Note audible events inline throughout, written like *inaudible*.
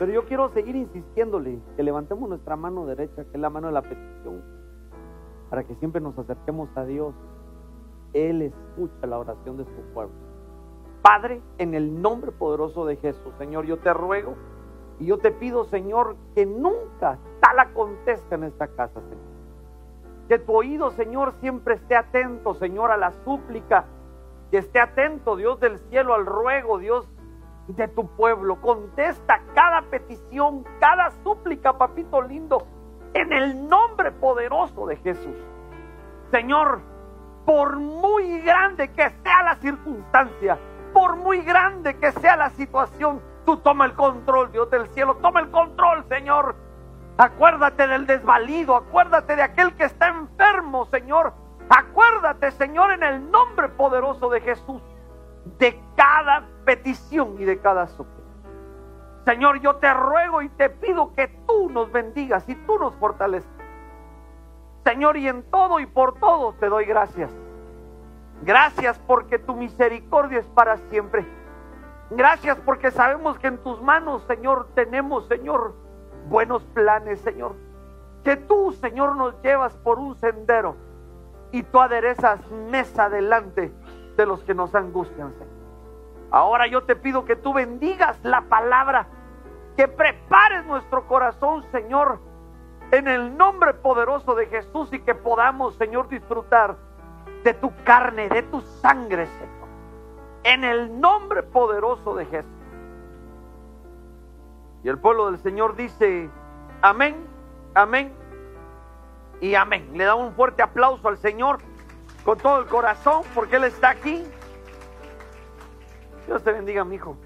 Pero yo quiero seguir insistiéndole que levantemos nuestra mano derecha, que es la mano de la petición, para que siempre nos acerquemos a Dios. Él escucha la oración de su pueblo. Padre, en el nombre poderoso de Jesús, Señor, yo te ruego y yo te pido, Señor, que nunca tal acontezca en esta casa, Señor. Que tu oído, Señor, siempre esté atento, Señor, a la súplica. Que esté atento, Dios del cielo, al ruego, Dios de tu pueblo. Contesta cada petición, cada súplica, papito lindo, en el nombre poderoso de Jesús. Señor, por muy grande que sea la circunstancia, por muy grande que sea la situación, tú toma el control, Dios del cielo, toma el control, Señor. Acuérdate del desvalido, acuérdate de aquel que está enfermo, Señor. Acuérdate, Señor, en el nombre poderoso de Jesús, de cada petición y de cada súplica. Señor, yo te ruego y te pido que tú nos bendigas y tú nos fortalezcas. Señor, y en todo y por todo te doy gracias. Gracias porque tu misericordia es para siempre. Gracias porque sabemos que en tus manos, Señor, tenemos, Señor, buenos planes, Señor. Que tú, Señor, nos llevas por un sendero y tú aderezas mesa delante de los que nos angustian, Señor. Ahora yo te pido que tú bendigas la palabra, que prepares nuestro corazón, Señor, en el nombre poderoso de Jesús y que podamos, Señor, disfrutar de tu carne, de tu sangre, Señor. En el nombre poderoso de Jesús. Y el pueblo del Señor dice, amén, amén y amén. Le da un fuerte aplauso al Señor con todo el corazón porque Él está aquí. Dios te bendiga, mi hijo.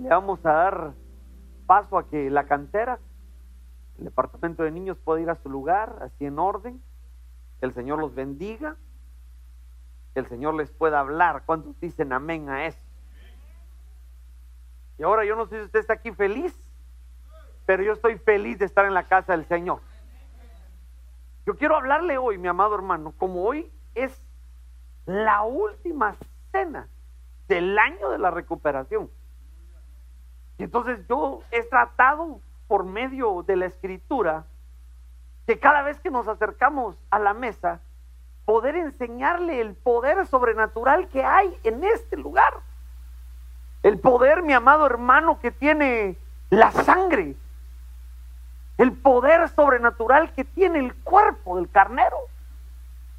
Le vamos a dar paso a que la cantera, el departamento de niños pueda ir a su lugar, así en orden. Que el Señor los bendiga. Que el Señor les pueda hablar. ¿Cuántos dicen amén a eso? Y ahora yo no sé si usted está aquí feliz, pero yo estoy feliz de estar en la casa del Señor. Yo quiero hablarle hoy, mi amado hermano, como hoy es la última del año de la recuperación. Y entonces yo he tratado por medio de la escritura que cada vez que nos acercamos a la mesa, poder enseñarle el poder sobrenatural que hay en este lugar. El poder, mi amado hermano, que tiene la sangre. El poder sobrenatural que tiene el cuerpo del carnero.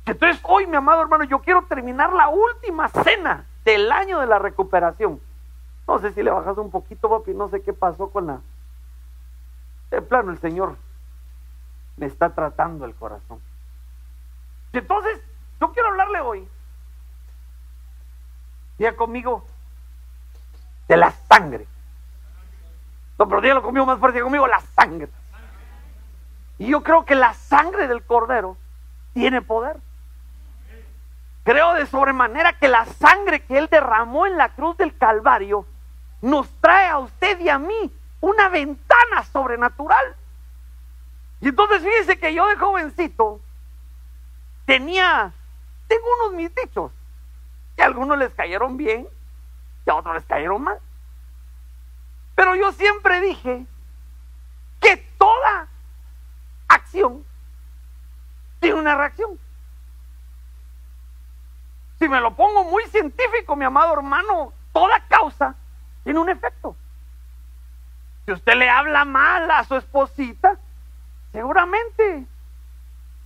Entonces hoy, mi amado hermano, yo quiero terminar la última cena del año de la recuperación. No sé si le bajas un poquito, papi, no sé qué pasó con la... De plano, el Señor me está tratando el corazón. Entonces, yo quiero hablarle hoy. Diga conmigo, de la sangre. No, pero dígalo conmigo más fuerte, conmigo, la sangre. Y yo creo que la sangre del cordero tiene poder. Creo de sobremanera que la sangre que Él derramó en la cruz del Calvario nos trae a usted y a mí una ventana sobrenatural. Y entonces fíjese que yo de jovencito tenía, tengo unos mis dichos, que a algunos les cayeron bien, y a otros les cayeron mal. Pero yo siempre dije que toda acción tiene una reacción. Si me lo pongo muy científico, mi amado hermano, toda causa tiene un efecto. Si usted le habla mal a su esposita, seguramente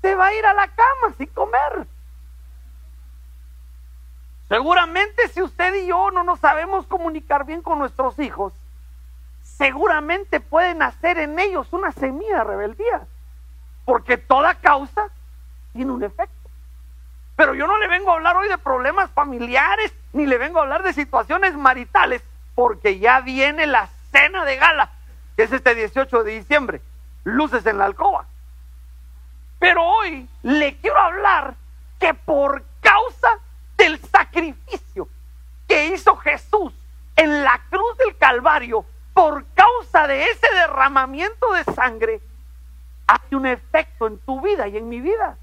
se va a ir a la cama sin comer. Seguramente si usted y yo no nos sabemos comunicar bien con nuestros hijos, seguramente puede nacer en ellos una semilla de rebeldía. Porque toda causa tiene un efecto. Pero yo no le vengo a hablar hoy de problemas familiares, ni le vengo a hablar de situaciones maritales, porque ya viene la cena de gala, que es este 18 de diciembre, luces en la alcoba. Pero hoy le quiero hablar que por causa del sacrificio que hizo Jesús en la cruz del Calvario, por causa de ese derramamiento de sangre, hay un efecto en tu vida y en mi vida.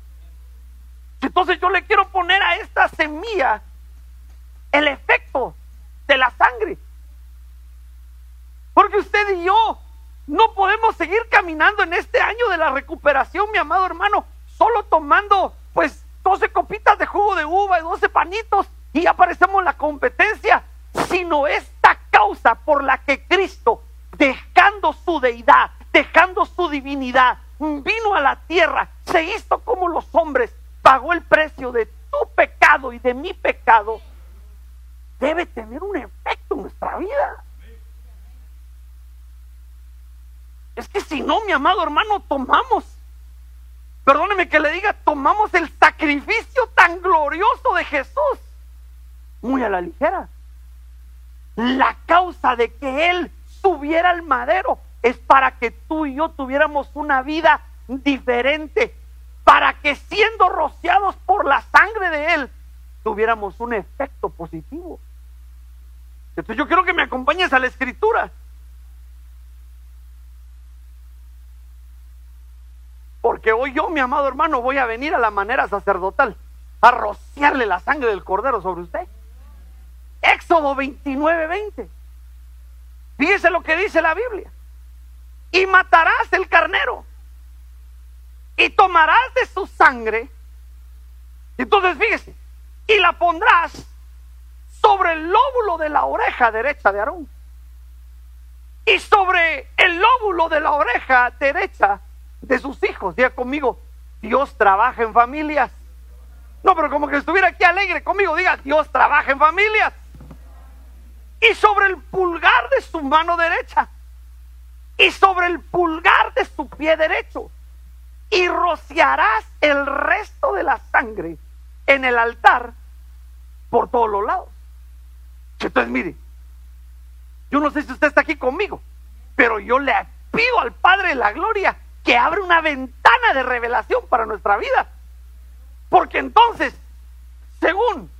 Entonces yo le quiero poner a esta semilla el efecto de la sangre. creo que usted y yo no podemos seguir caminando en este año de la recuperación, mi amado hermano, solo tomando pues 12 copitas de jugo de uva y 12 panitos y aparecemos en la competencia, sino esta causa por la que Cristo, dejando su deidad, dejando su divinidad, vino a la tierra, se hizo como los hombres, pagó el precio de tu pecado y de mi pecado, debe tener un efecto en nuestra vida. Es que si no, mi amado hermano, tomamos, perdóneme que le diga, tomamos el sacrificio tan glorioso de Jesús muy a la ligera. La causa de que Él subiera al madero es para que tú y yo tuviéramos una vida diferente, para que siendo rociados por la sangre de Él, tuviéramos un efecto positivo. Entonces yo quiero que me acompañes a la escritura. Porque hoy yo, mi amado hermano, voy a venir a la manera sacerdotal a rociarle la sangre del cordero sobre usted. Éxodo 29, 20. Fíjese lo que dice la Biblia. Y matarás el carnero. Y tomarás de su sangre. Entonces fíjese. Y la pondrás sobre el lóbulo de la oreja derecha de Aarón. Y sobre el lóbulo de la oreja derecha de sus hijos. Diga conmigo, Dios trabaja en familias. No, pero como que estuviera aquí alegre conmigo, diga, Dios trabaja en familias. Y sobre el pulgar de su mano derecha. Y sobre el pulgar de su pie derecho. Y rociarás el resto de la sangre en el altar por todos los lados. Entonces, mire, yo no sé si usted está aquí conmigo, pero yo le pido al Padre de la Gloria que abre una ventana de revelación para nuestra vida. Porque entonces, según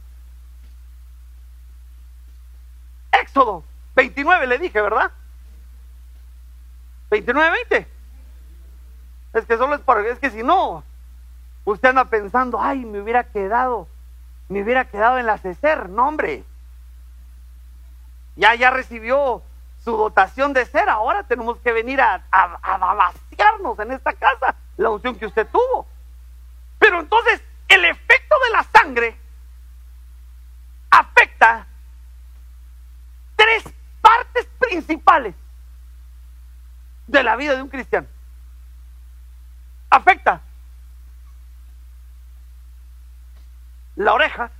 Éxodo 29 le dije, ¿verdad? 29, 20. Es que solo es para, es que si no, usted anda pensando, ay, me hubiera quedado, me hubiera quedado en la CECER. No, hombre. Ya, ya recibió su dotación de ser, ahora tenemos que venir a, a, vaciarnos en esta casa la unción que usted tuvo. Pero entonces el efecto de la sangre afecta tres partes principales de la vida de un cristiano. Afecta la oreja,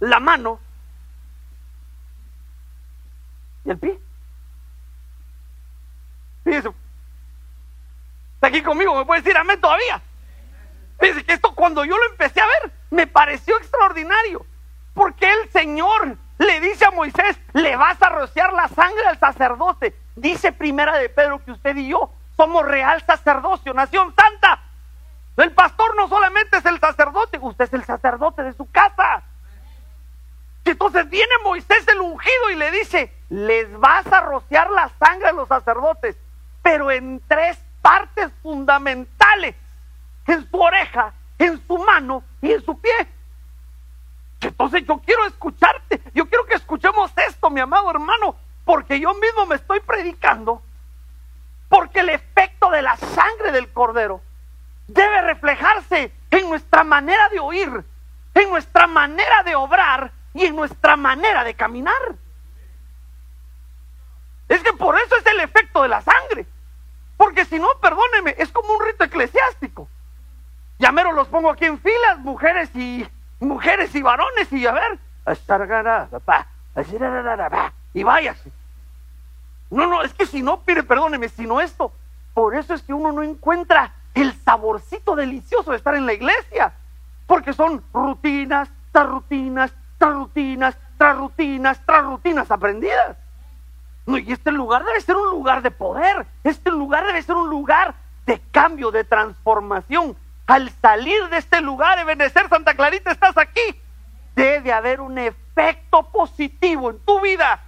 la mano y el pie. Fíjese. Está aquí conmigo, me puede decir amén todavía. Fíjese que esto cuando yo lo empecé a ver, me pareció extraordinario. Porque el Señor le dice a Moisés, le vas a rociar la sangre al sacerdote. Dice primera de Pedro que usted y yo somos real sacerdocio, nación santa. El pastor no solamente es el sacerdote, usted es el sacerdote de su casa. Entonces viene Moisés el ungido y le dice, les vas a rociar la sangre a los sacerdotes, pero en tres partes fundamentales, en su oreja, en su mano y en su pie. Entonces yo quiero escucharte, yo quiero que escuchemos esto, mi amado hermano, porque yo mismo me estoy predicando, porque el efecto de la sangre del cordero debe reflejarse en nuestra manera de oír, en nuestra manera de obrar y en nuestra manera de caminar. Es que por eso es el efecto de la sangre. Porque si no, perdóneme, es como un rito eclesiástico. Ya mero los pongo aquí en filas, mujeres y mujeres y varones, y a ver, y váyase. No, no, es que si no, pide, perdóneme, si no esto, por eso es que uno no encuentra el saborcito delicioso de estar en la iglesia, porque son rutinas, tras rutinas, tras rutinas, tras rutinas, tras rutinas aprendidas. No, y este lugar debe ser un lugar de poder, este lugar debe ser un lugar de cambio, de transformación. Al salir de este lugar, Ebenezer Santa Clarita, estás aquí, debe haber un efecto positivo en tu vida.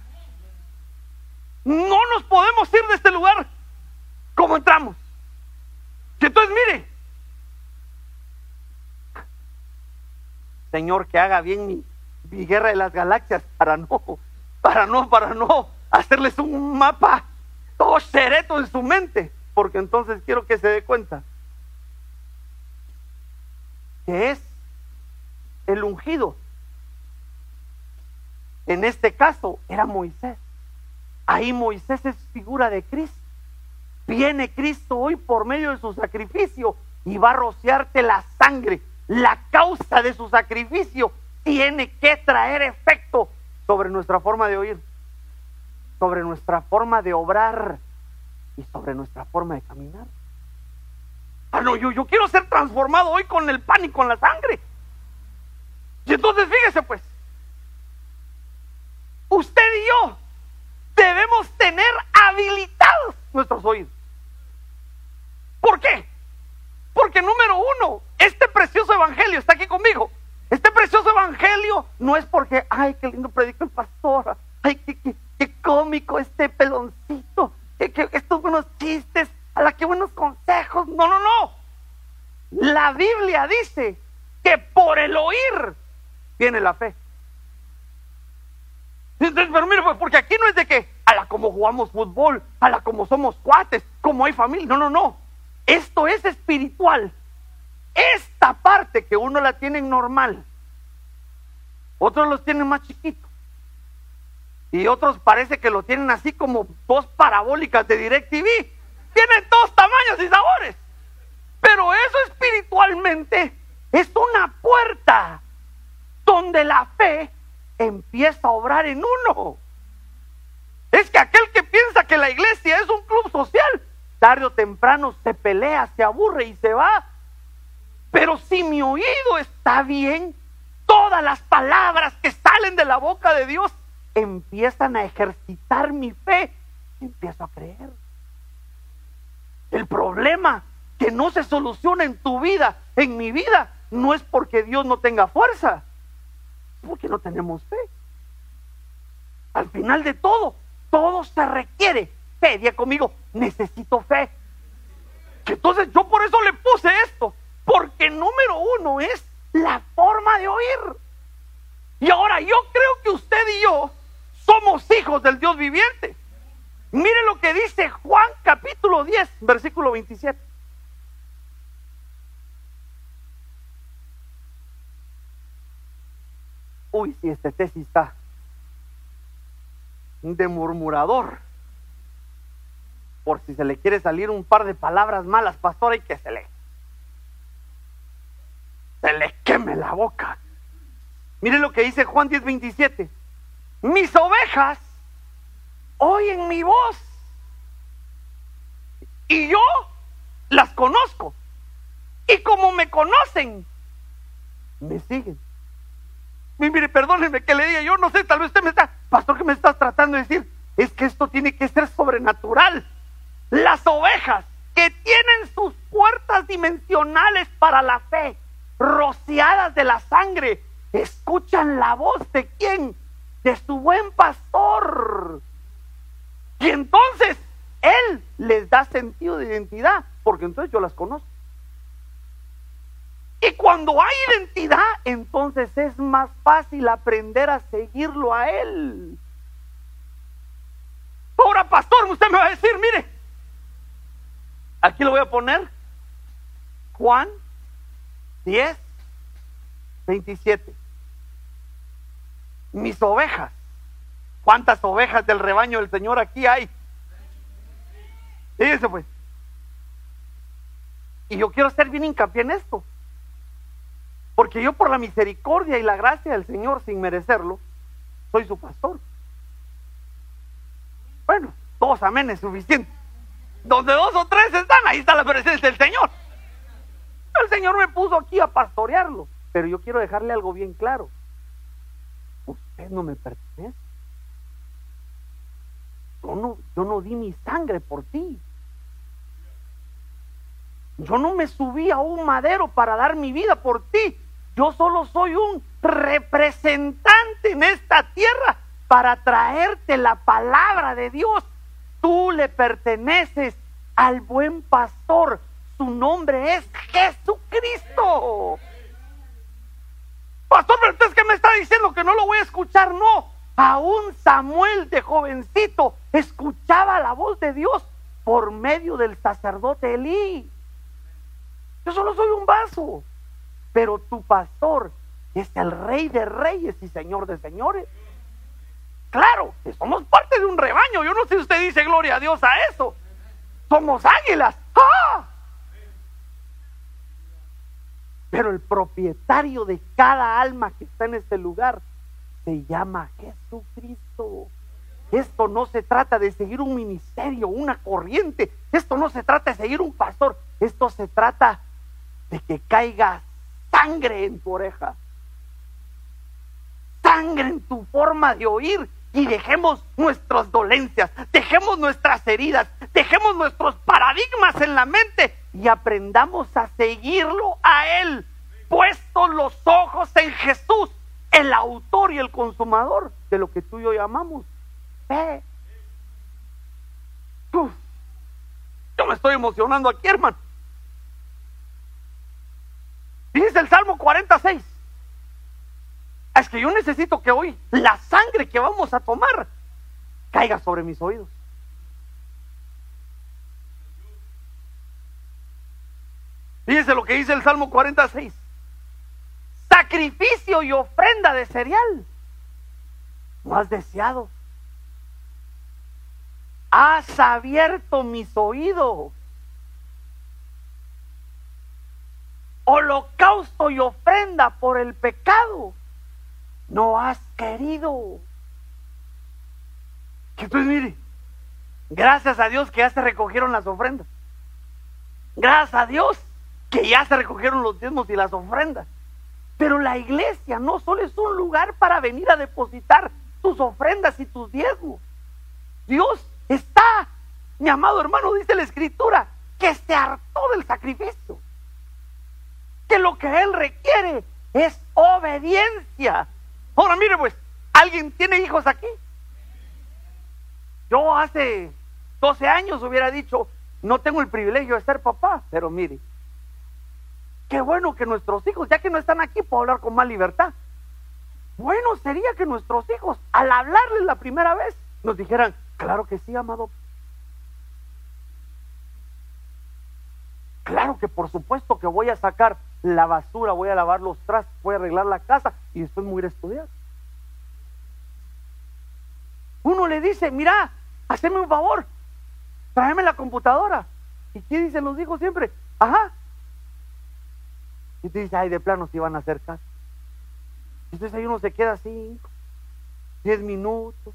No nos podemos ir de este lugar como entramos. Entonces, mire, Señor, que haga bien mi, mi guerra de las galaxias para no para no, para no hacerles un mapa todo cereto en su mente, porque entonces quiero que se dé cuenta que es el ungido. En este caso era Moisés. Ahí Moisés es figura de Cristo. Viene Cristo hoy por medio de su sacrificio y va a rociarte la sangre. La causa de su sacrificio tiene que traer efecto sobre nuestra forma de oír, sobre nuestra forma de obrar y sobre nuestra forma de caminar. Ah, no, yo, quiero ser transformado hoy con el pan y con la sangre. Y entonces fíjese pues, usted y yo debemos tener habilitados nuestros oídos. ¿Por qué? Porque número uno, este precioso evangelio está aquí conmigo. Este precioso evangelio no es porque, ay, qué lindo predica el pastor, ay, qué, qué, cómico este peloncito, estos buenos chistes, a la que buenos consejos. No, no, no. La Biblia dice que por el oír viene la fe. Entonces, pero mire, pues, porque aquí no es de que a la como jugamos fútbol, a la como somos cuates, como hay familia. No, no, no. Esto es espiritual. Esta parte que uno la tiene normal, otros los tienen más chiquitos. Y otros parece que lo tienen así como dos parabólicas de DirecTV. Tienen todos tamaños y sabores. Pero eso espiritualmente es una puerta donde la fe empieza a obrar en uno. Es que aquel que piensa que la iglesia es un club social, tarde o temprano se pelea, se aburre y se va. Pero si mi oído está bien, todas las palabras que salen de la boca de Dios empiezan a ejercitar mi fe. Empiezo a creer. El problema que no se soluciona en tu vida, en mi vida, no es porque Dios no tenga fuerza, porque no tenemos fe. Al final de todo, todo se requiere fe. Día conmigo, necesito fe. Entonces yo por eso le puse esto, porque número uno es la forma de oír. Y ahora yo creo que usted y yo somos hijos del Dios viviente. Mire lo que dice Juan capítulo 10, versículo 27. Uy, si este tesis está de murmurador. Por si se le quiere salir un par de palabras malas, pastor, y que se le se le queme la boca. Mire lo que dice Juan 10, 27. Mis ovejas oyen mi voz. Y yo las conozco. Y como me conocen, me siguen. Mire, perdónenme que le diga, yo no sé, tal vez usted me está, pastor, que me estás tratando de decir? Es que esto tiene que ser sobrenatural. Las ovejas que tienen sus puertas dimensionales para la fe, rociadas de la sangre, escuchan la voz de quién? De su buen pastor. Y entonces Él les da sentido de identidad, porque entonces yo las conozco. Y cuando hay identidad, entonces es más fácil aprender a seguirlo a Él. Ahora, pastor, usted me va a decir, mire, aquí lo voy a poner, Juan 10, 27. Mis ovejas. ¿Cuántas ovejas del rebaño del Señor aquí hay? Fíjense pues. Y yo quiero hacer bien hincapié en esto. Porque yo por la misericordia y la gracia del Señor, sin merecerlo, soy su pastor. Bueno, dos amén es suficiente. Donde dos o tres están, ahí está la presencia del Señor. El Señor me puso aquí a pastorearlo. Pero yo quiero dejarle algo bien claro. Usted no me pertenece. Yo no, yo no di mi sangre por ti. Yo no me subí a un madero para dar mi vida por ti. Yo solo soy un representante en esta tierra para traerte la palabra de Dios. Tú le perteneces al buen pastor. Su nombre es Jesucristo. Pastor, pero usted es que me está diciendo que no lo voy a escuchar. No, Aún Samuel de jovencito escuchaba la voz de Dios por medio del sacerdote Elí. Yo solo soy un vaso, pero tu pastor es el rey de reyes y señor de señores. Claro, que somos parte de un rebaño. Yo no sé si usted dice gloria a Dios a eso. Somos águilas. ¡Ah! Pero el propietario de cada alma que está en este lugar se llama Jesucristo. Esto no se trata de seguir un ministerio, una corriente. Esto no se trata de seguir un pastor. Esto se trata de que caiga sangre en tu oreja. Sangre en tu forma de oír. Y dejemos nuestras dolencias, dejemos nuestras heridas, dejemos nuestros paradigmas en la mente y aprendamos a seguirlo a Él, puestos los ojos en Jesús, el autor y el consumador de lo que tú y yo llamamos fe. yo me estoy emocionando aquí, hermano. Dice el Salmo 46. Es que yo necesito que hoy la sangre que vamos a tomar caiga sobre mis oídos. Fíjense lo que dice el Salmo 46. Sacrificio y ofrenda de cereal. No has deseado. Has abierto mis oídos. Holocausto y ofrenda por el pecado. No has querido. Entonces, mire, gracias a Dios que ya se recogieron las ofrendas. Gracias a Dios que ya se recogieron los diezmos y las ofrendas. Pero la iglesia no solo es un lugar para venir a depositar tus ofrendas y tus diezmos. Dios está, mi amado hermano, dice la escritura, que se hartó del sacrificio. Que lo que Él requiere es obediencia. Ahora mire pues, ¿alguien tiene hijos aquí? Yo hace 12 años hubiera dicho, no tengo el privilegio de ser papá, pero mire, Qué bueno que nuestros hijos, ya que no están aquí, puedo hablar con más libertad. Bueno sería que nuestros hijos, al hablarles la primera vez, nos dijeran, claro que sí, amado. Claro que por supuesto que voy a sacar la basura, voy a lavar los trastos, voy a arreglar la casa y después me voy a estudiar. Uno le dice, mira, haceme un favor, tráeme la computadora. ¿Y qué dicen los hijos siempre? Ajá, y tú dices, ay, de plano si van a hacer caso. Entonces ahí uno se queda cinco, diez minutos.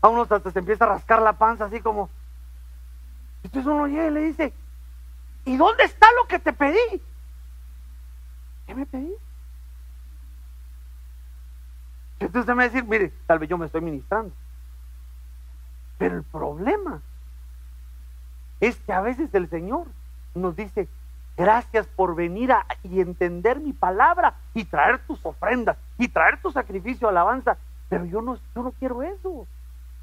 A uno hasta se empieza a rascar la panza así como. Entonces uno llega y le dice, ¿y dónde está lo que te pedí? ¿Qué me pedí? Entonces usted me va a decir, mire, tal vez yo me estoy ministrando. Pero el problema es que a veces el Señor nos dice, Gracias por venir a, y entender mi palabra y traer tus ofrendas y traer tu sacrificio, alabanza. Pero yo no, yo no quiero eso.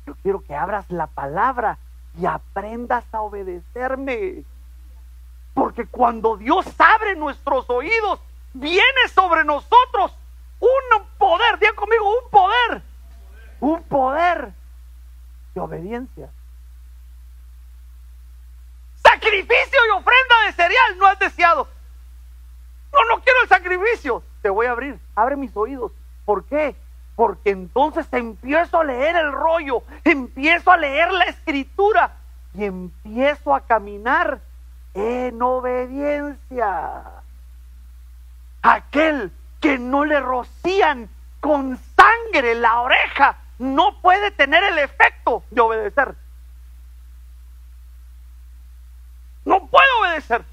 Yo quiero que abras la palabra y aprendas a obedecerme. Porque cuando Dios abre nuestros oídos, viene sobre nosotros un poder, diga conmigo, un poder, un poder de obediencia sacrificio y ofrenda de cereal no has deseado. No, no quiero el sacrificio. Te voy a abrir. Abre mis oídos. ¿Por qué? Porque entonces empiezo a leer el rollo, empiezo a leer la escritura y empiezo a caminar en obediencia. Aquel que no le rocían con sangre la oreja no puede tener el efecto de obedecer. No puede obedecer.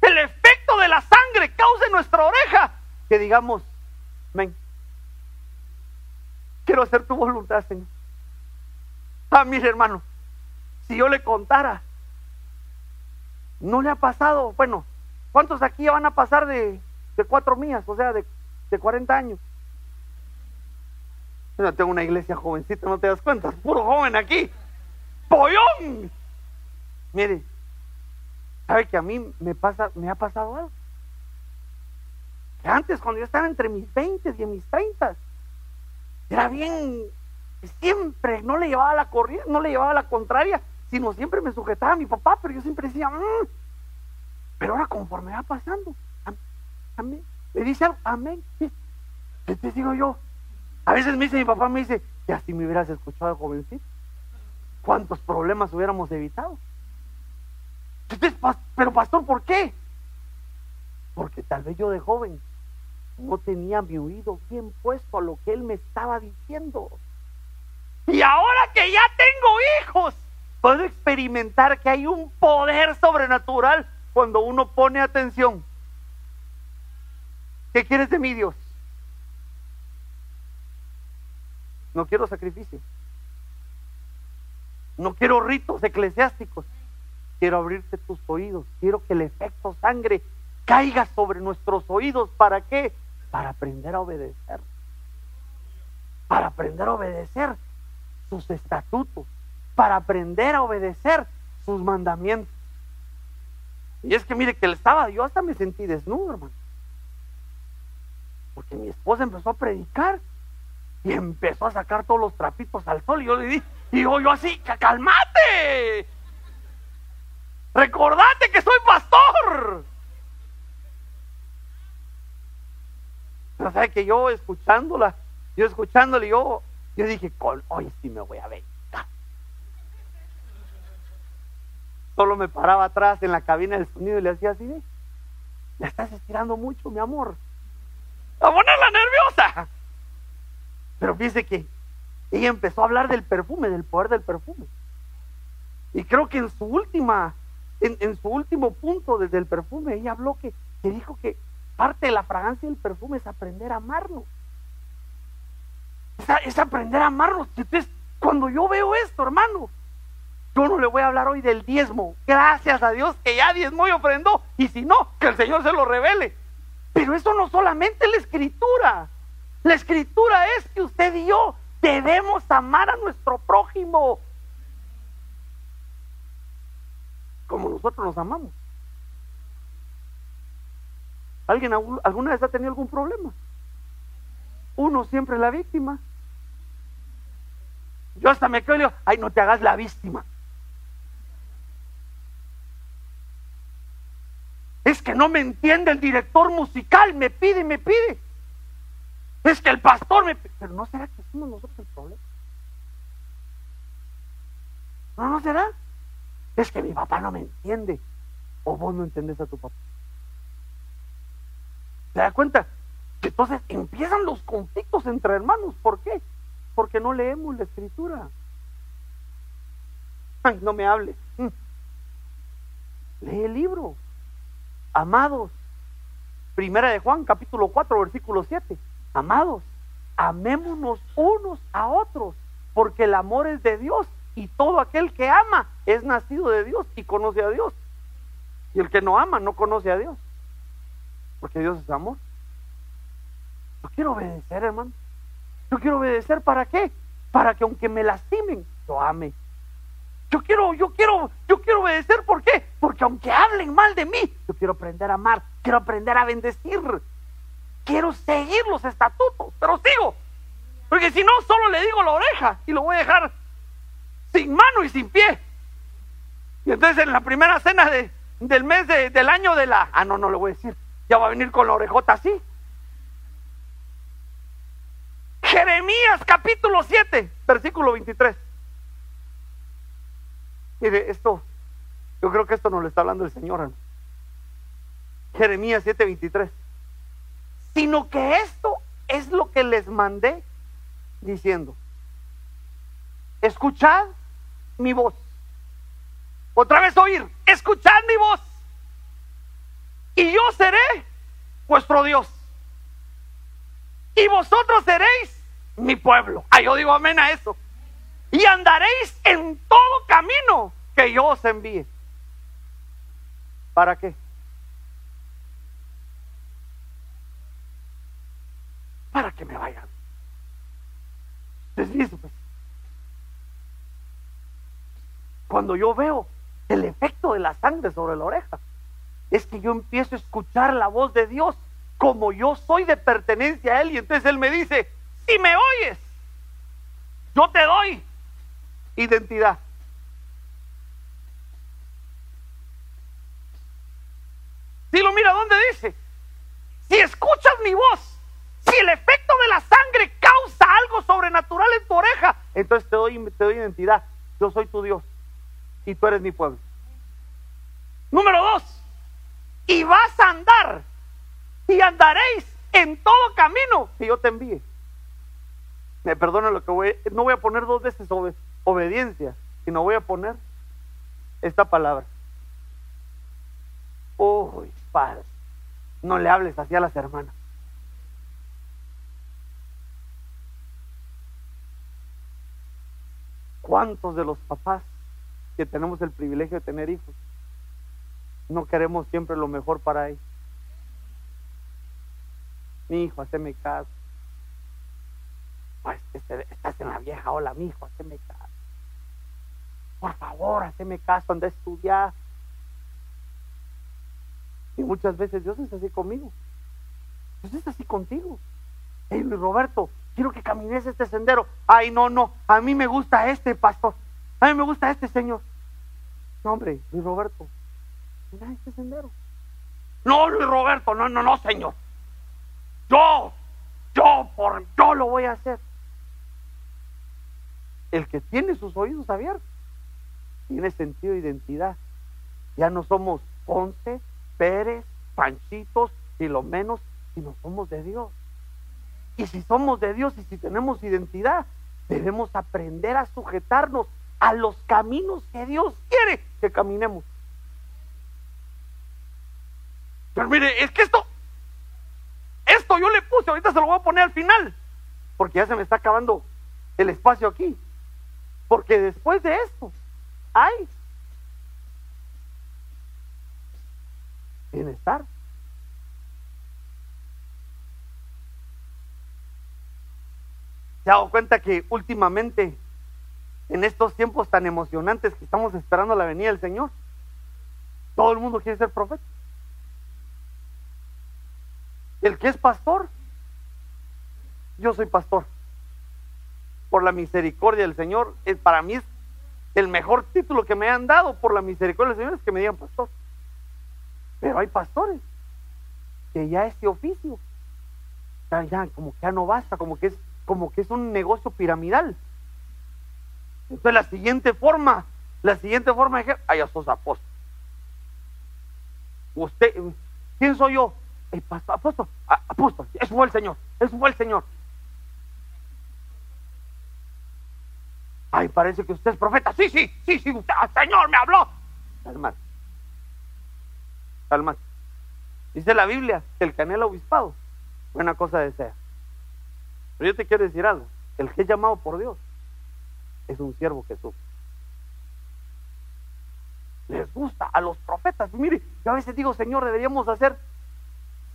El efecto de la sangre causa en nuestra oreja que digamos, ven, quiero hacer tu voluntad, Señor. Ah, mire, hermano, si yo le contara, no le ha pasado, bueno, ¿cuántos aquí van a pasar de, cuatro mías, o sea, de, de 40 años? Yo no tengo una iglesia jovencita, no te das cuenta, puro joven aquí. ¡Pollón! Mire, ¿sabe que a mí me pasa, me ha pasado algo? Que antes, cuando yo estaba entre mis 20 y mis 30, era bien, siempre, no le llevaba la corriente, no le llevaba la contraria, sino siempre me sujetaba a mi papá, pero yo siempre decía, mm". pero ahora conforme va pasando, amén, le dice amén, ¿qué te digo yo? A veces me dice mi papá, me dice, y así me hubieras escuchado jovencito, ¿cuántos problemas hubiéramos evitado? Pero pastor, ¿por qué? Porque tal vez yo de joven no tenía mi oído bien puesto a lo que él me estaba diciendo. Y ahora que ya tengo hijos, puedo experimentar que hay un poder sobrenatural cuando uno pone atención. ¿Qué quieres de mí, Dios? No quiero sacrificio. No quiero ritos eclesiásticos. Quiero abrirte tus oídos. Quiero que el efecto sangre caiga sobre nuestros oídos. ¿Para qué? Para aprender a obedecer. Para aprender a obedecer sus estatutos. Para aprender a obedecer sus mandamientos. Y es que mire que él estaba, yo hasta me sentí desnudo, hermano. Porque mi esposa empezó a predicar y empezó a sacar todos los trapitos al sol. Y yo le dije, y yo, yo así, calmate. Recordate que soy pastor. Pero sabe que yo escuchándola, yo escuchándole, yo, yo dije, hoy sí me voy a ver. Solo me paraba atrás en la cabina del sonido y le hacía así, ya estás estirando mucho, mi amor. A ponerla nerviosa. Pero fíjese que ella empezó a hablar del perfume, del poder del perfume. Y creo que en su última en, su último punto desde el perfume, ella habló que, que dijo que parte de la fragancia del perfume es aprender a amarnos. Es, aprender a amarnos. Entonces, cuando yo veo esto, hermano, yo no le voy a hablar hoy del diezmo. Gracias a Dios que ya diezmo y ofrendó. Y si no, que el Señor se lo revele. Pero eso no solamente la escritura. La escritura es que usted y yo debemos amar a nuestro prójimo como nosotros nos amamos. ¿Alguien alguna vez ha tenido algún problema? Uno siempre es la víctima. Yo hasta me quedo y digo, ay, no te hagas la víctima. Es que no me entiende el director musical, me pide me pide. Es que el pastor me pide. Pero no será que somos nosotros el problema. ¿No, no será? Es que mi papá no me entiende. O vos no entendés a tu papá. ¿Se da cuenta? Entonces empiezan los conflictos entre hermanos. ¿Por qué? Porque no leemos la escritura. Ay, no me hables. Mm. Lee el libro. Amados. Primera de Juan, capítulo 4, versículo 7. Amados, amémonos unos a otros, porque el amor es de Dios y todo aquel que ama es nacido de Dios y conoce a Dios. Y el que no ama no conoce a Dios. Porque Dios es amor. Yo quiero obedecer, hermano. Yo quiero obedecer para qué? Para que aunque me lastimen, yo ame. Yo quiero, yo quiero, yo quiero obedecer, ¿por qué? Porque aunque hablen mal de mí, yo quiero aprender a amar, quiero aprender a bendecir. Quiero seguir los estatutos, pero sigo. Porque si no, solo le digo la oreja y lo voy a dejar sin mano y sin pie. Y entonces en la primera cena de, del mes del año de la... Ah, no, no le voy a decir. Ya va a venir con la orejota así. Jeremías capítulo 7, versículo 23. Mire, esto, yo creo que esto nos lo está hablando el Señor. Jeremías 7, 23. Sino que esto es lo que les mandé diciendo. Escuchad mi voz. Otra vez oír, escuchad mi voz. Y yo seré vuestro Dios. Y vosotros seréis mi pueblo. Ah, yo digo amén a eso. Y andaréis en todo camino que yo os envíe. ¿Para qué? Para que me vayan. Deslizo, pues. Cuando yo veo el efecto de la sangre sobre la oreja, es que yo empiezo a escuchar la voz de Dios como yo soy de pertenencia a Él. Y entonces Él me dice, si me oyes, Yo te doy identidad. Si lo mira, ¿dónde dice? Si escuchas mi voz, si el efecto de la sangre causa algo sobrenatural en tu oreja, entonces te doy, te doy identidad. Yo soy tu Dios y tú eres mi pueblo. Número dos, y vas a andar y andaréis en todo camino que yo te envíe. Me perdona lo que voy, no voy a poner dos veces obediencia, sino voy a poner esta palabra. Uy, padre, no le hables así a las hermanas. ¿Cuántos de los papás que tenemos el privilegio de tener hijos no queremos siempre lo mejor para ellos? Mi hijo, haceme caso. Este, estás en la vieja ola, mi hijo, haceme caso. Por favor, haceme caso, anda a estudiar. Y muchas veces Dios es así conmigo. Dios es así contigo. Hey, Roberto, quiero que camines este sendero. Ay, no, no, a mí me gusta este pastor. A mí me gusta este señor. No, hombre, Luis Roberto, mira este sendero. No, Luis Roberto, no, no, no, señor. Yo, yo, por yo lo voy a hacer. El que tiene sus oídos abiertos tiene sentido de identidad. Ya no somos Ponce, Pérez, Panchitos, y lo menos, sino somos de Dios. Y si somos de Dios y si tenemos identidad, debemos aprender a sujetarnos a los caminos que Dios quiere que caminemos. Pero mire, es que esto, esto yo le puse, ahorita se lo voy a poner al final, porque ya se me está acabando el espacio aquí. Porque después de esto, hay bienestar. ¿Se ha dado cuenta que últimamente, en estos tiempos tan emocionantes que estamos esperando la venida del Señor, todo el mundo quiere ser profeta? El que es pastor, yo soy pastor. Por la misericordia del Señor, es, para mí es el mejor título que me han dado por la misericordia del Señor es que me digan pastor. Pero hay pastores que ya este oficio, ya, como que ya no basta, como que es, como que es un negocio piramidal. Entonces la siguiente forma, la siguiente forma de que, ay, sos apóstol. Usted, ¿quién soy yo? El pastor, apóstol, apóstol, eso fue el Señor, eso fue el Señor. Ay, parece que usted es profeta. Sí, sí, sí, sí, usted, el Señor me habló. Calmate. Calmate. Dice la Biblia que el canela obispado, buena cosa desea. Pero yo te quiero decir algo. El que es llamado por Dios es un siervo que sufre. Les gusta a los profetas. Mire, yo a veces digo, Señor, deberíamos hacer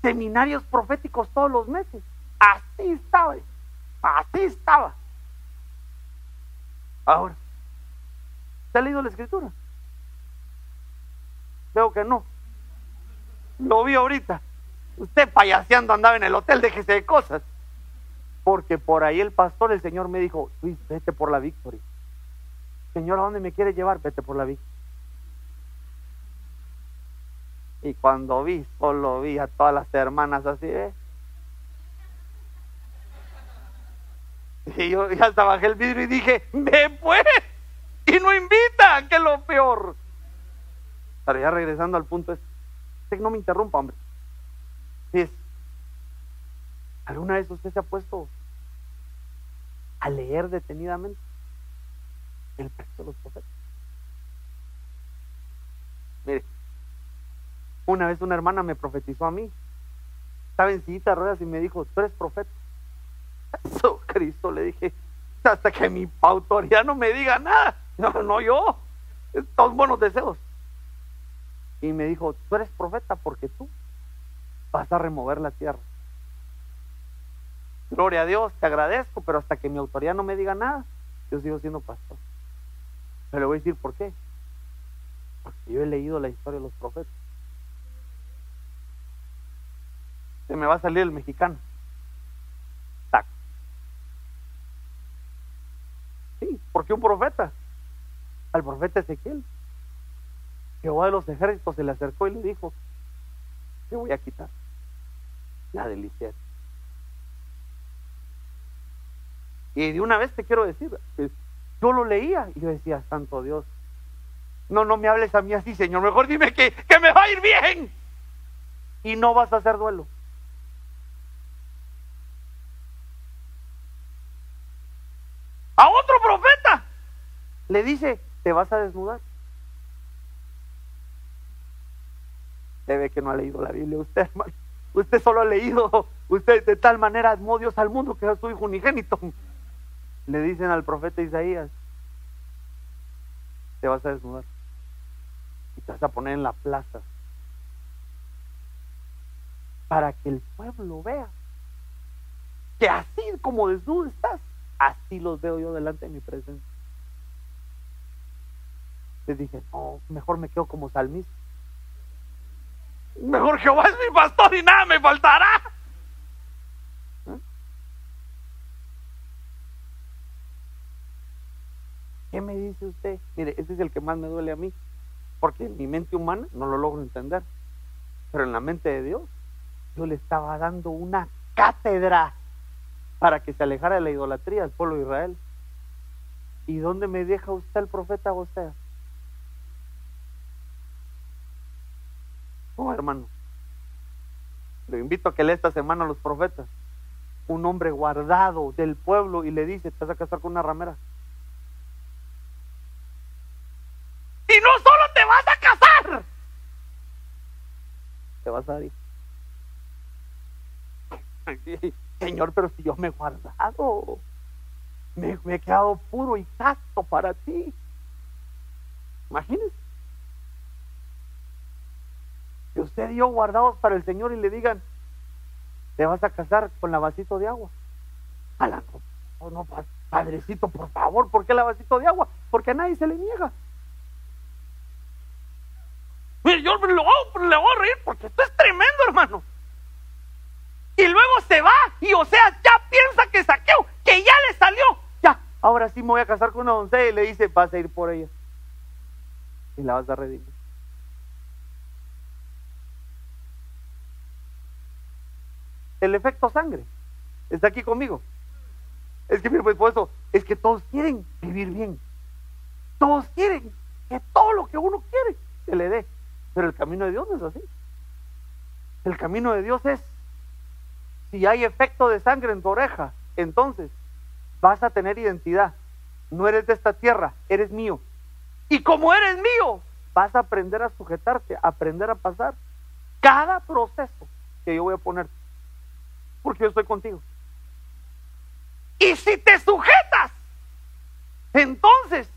seminarios proféticos todos los meses. Así estaba. Así estaba. Ahora, ¿se ha leído la escritura? Veo que no. Lo vi ahorita. Usted payaseando andaba en el hotel, déjese de cosas. Porque por ahí el pastor, el Señor me dijo, Luis, vete por la victoria. Señor, ¿a dónde me quiere llevar? Vete por la victoria. Y cuando vi, solo vi a todas las hermanas así, ¿eh? Y yo hasta bajé el vidrio y dije, me pues, y no invita, que es lo peor. Pero ya regresando al punto, es, no me interrumpa, hombre. Es, ¿Alguna vez usted se ha puesto a leer detenidamente el texto de los profetas? Mire, una vez una hermana me profetizó a mí. Estaba en sillita ruedas y me dijo, tú eres profeta. Eso, Cristo, le dije, hasta que mi autoridad no me diga nada. No, no yo. Todos buenos deseos. Y me dijo, tú eres profeta porque tú vas a remover la tierra. Gloria a Dios, te agradezco, pero hasta que mi autoridad no me diga nada, yo sigo siendo pastor. Pero le voy a decir por qué. Porque yo he leído la historia de los profetas. Se me va a salir el mexicano. Sí, porque un profeta, al profeta Ezequiel, Jehová de los ejércitos se le acercó y le dijo, te voy a quitar la delicia. Y de una vez te quiero decir, yo lo leía y yo decía, Santo Dios, no, no me hables a mí así, Señor, mejor dime que, que me va a ir bien. Y no vas a hacer duelo. A otro profeta le dice, te vas a desnudar. Se ve que no ha leído la Biblia usted, hermano. Usted solo ha leído, usted de tal manera amó Dios al mundo que es su hijo unigénito. Le dicen al profeta Isaías, te vas a desnudar y te vas a poner en la plaza para que el pueblo vea que así como desnudo estás, así los veo yo delante de mi presencia. Les dije, no, mejor me quedo como salmista. Mejor Jehová es mi pastor y nada me faltará. ¿Qué me dice usted? Mire, ese es el que más me duele a mí, porque en mi mente humana no lo logro entender, pero en la mente de Dios, yo le estaba dando una cátedra para que se alejara de la idolatría del pueblo de Israel. ¿Y dónde me deja usted el profeta José? Oh, hermano. Le invito a que lea esta semana a los profetas. Un hombre guardado del pueblo y le dice, te vas a casar con una ramera. Y no solo te vas a casar, te vas a ir. *laughs* Señor, pero si yo me he guardado, me, me he quedado puro y casto para ti. Imagínese que usted dio guardados para el Señor y le digan, te vas a casar con la vasito de agua. A la, no, padrecito, por favor, ¿por qué la vasito de agua? Porque a nadie se le niega. Mire, yo voy, le voy a reír porque esto es tremendo, hermano. Y luego se va y o sea, ya piensa que saqueó, que ya le salió. Ya, ahora sí me voy a casar con una doncella y le dice, vas a ir por ella. Y la vas a redimir. el efecto sangre. Está aquí conmigo. Es que, mi pues por eso, es que todos quieren vivir bien. Todos quieren que todo lo que uno quiere se le dé. Pero el camino de Dios no es así. El camino de Dios es, si hay efecto de sangre en tu oreja, entonces vas a tener identidad. No eres de esta tierra, eres mío. Y como eres mío, vas a aprender a sujetarte, a aprender a pasar cada proceso que yo voy a poner porque yo estoy contigo. Y si te sujetas, entonces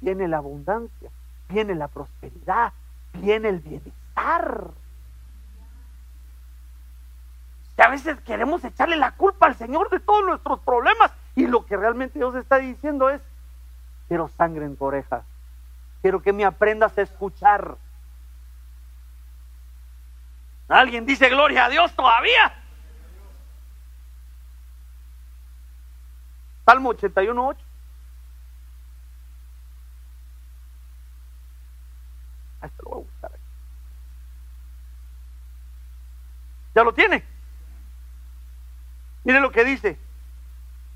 viene la abundancia, viene la prosperidad, viene el bienestar. Y a veces queremos echarle la culpa al Señor de todos nuestros problemas y lo que realmente Dios está diciendo es, quiero sangre en tu oreja, quiero que me aprendas a escuchar. ¿Alguien dice gloria a Dios todavía? Salmo 81, 8. Ahí lo voy a buscar. ¿Ya lo tiene? Mire lo que dice.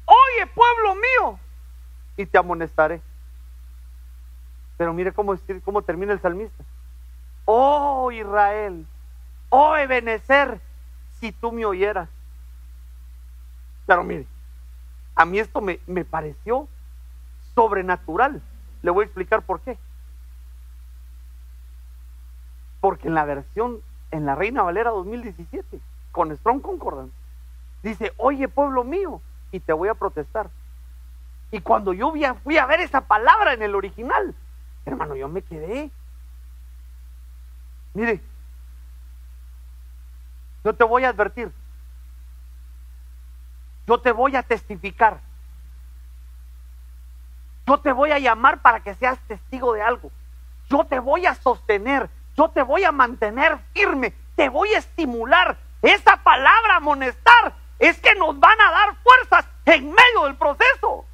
Oye, pueblo mío, y te amonestaré. Pero mire cómo, cómo termina el salmista. Oh Israel, oh Ebenezer, si tú me oyeras. Pero mire, a mí esto me, pareció sobrenatural. Le voy a explicar por qué. Porque en la versión, en la Reina Valera 2017, con Strong Concordance, dice, oye pueblo mío, y te voy a protestar. Y cuando yo fui a ver esa palabra en el original, hermano, yo me quedé. Mire, yo te voy a advertir, yo te voy a testificar. Yo te voy a llamar para que seas testigo de algo. Yo te voy a sostener. Yo te voy a mantener firme. Te voy a estimular. Esa palabra amonestar es que nos van a dar fuerzas en medio del proceso.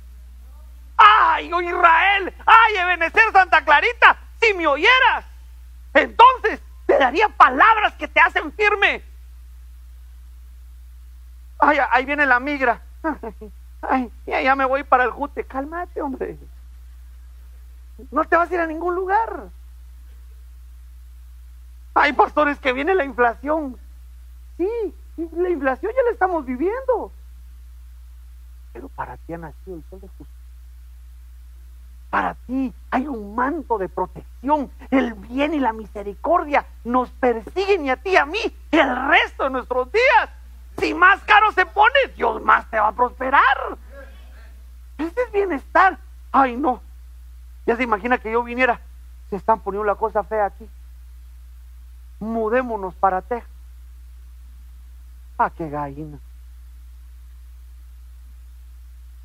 ¡Ah! Ay, Ebenezer Santa Clarita, si me oyeras, entonces te daría palabras que te hacen firme. Ay, ahí viene la migra. *laughs* Ay, ya, me voy para el jute. Cálmate, hombre. No te vas a ir a ningún lugar. Hay pastores que viene la inflación. Sí, la inflación ya la estamos viviendo. Pero para ti ha nacido el sol de justicia. Para ti hay un manto de protección. El bien y la misericordia nos persiguen y a ti y a mí el resto de nuestros días. Si más caro se pone, Dios más te va a prosperar. Ese es bienestar. Ay, no. Ya se imagina que yo viniera. Se están poniendo la cosa fea aquí. Mudémonos para Texas. Ah, qué gallina.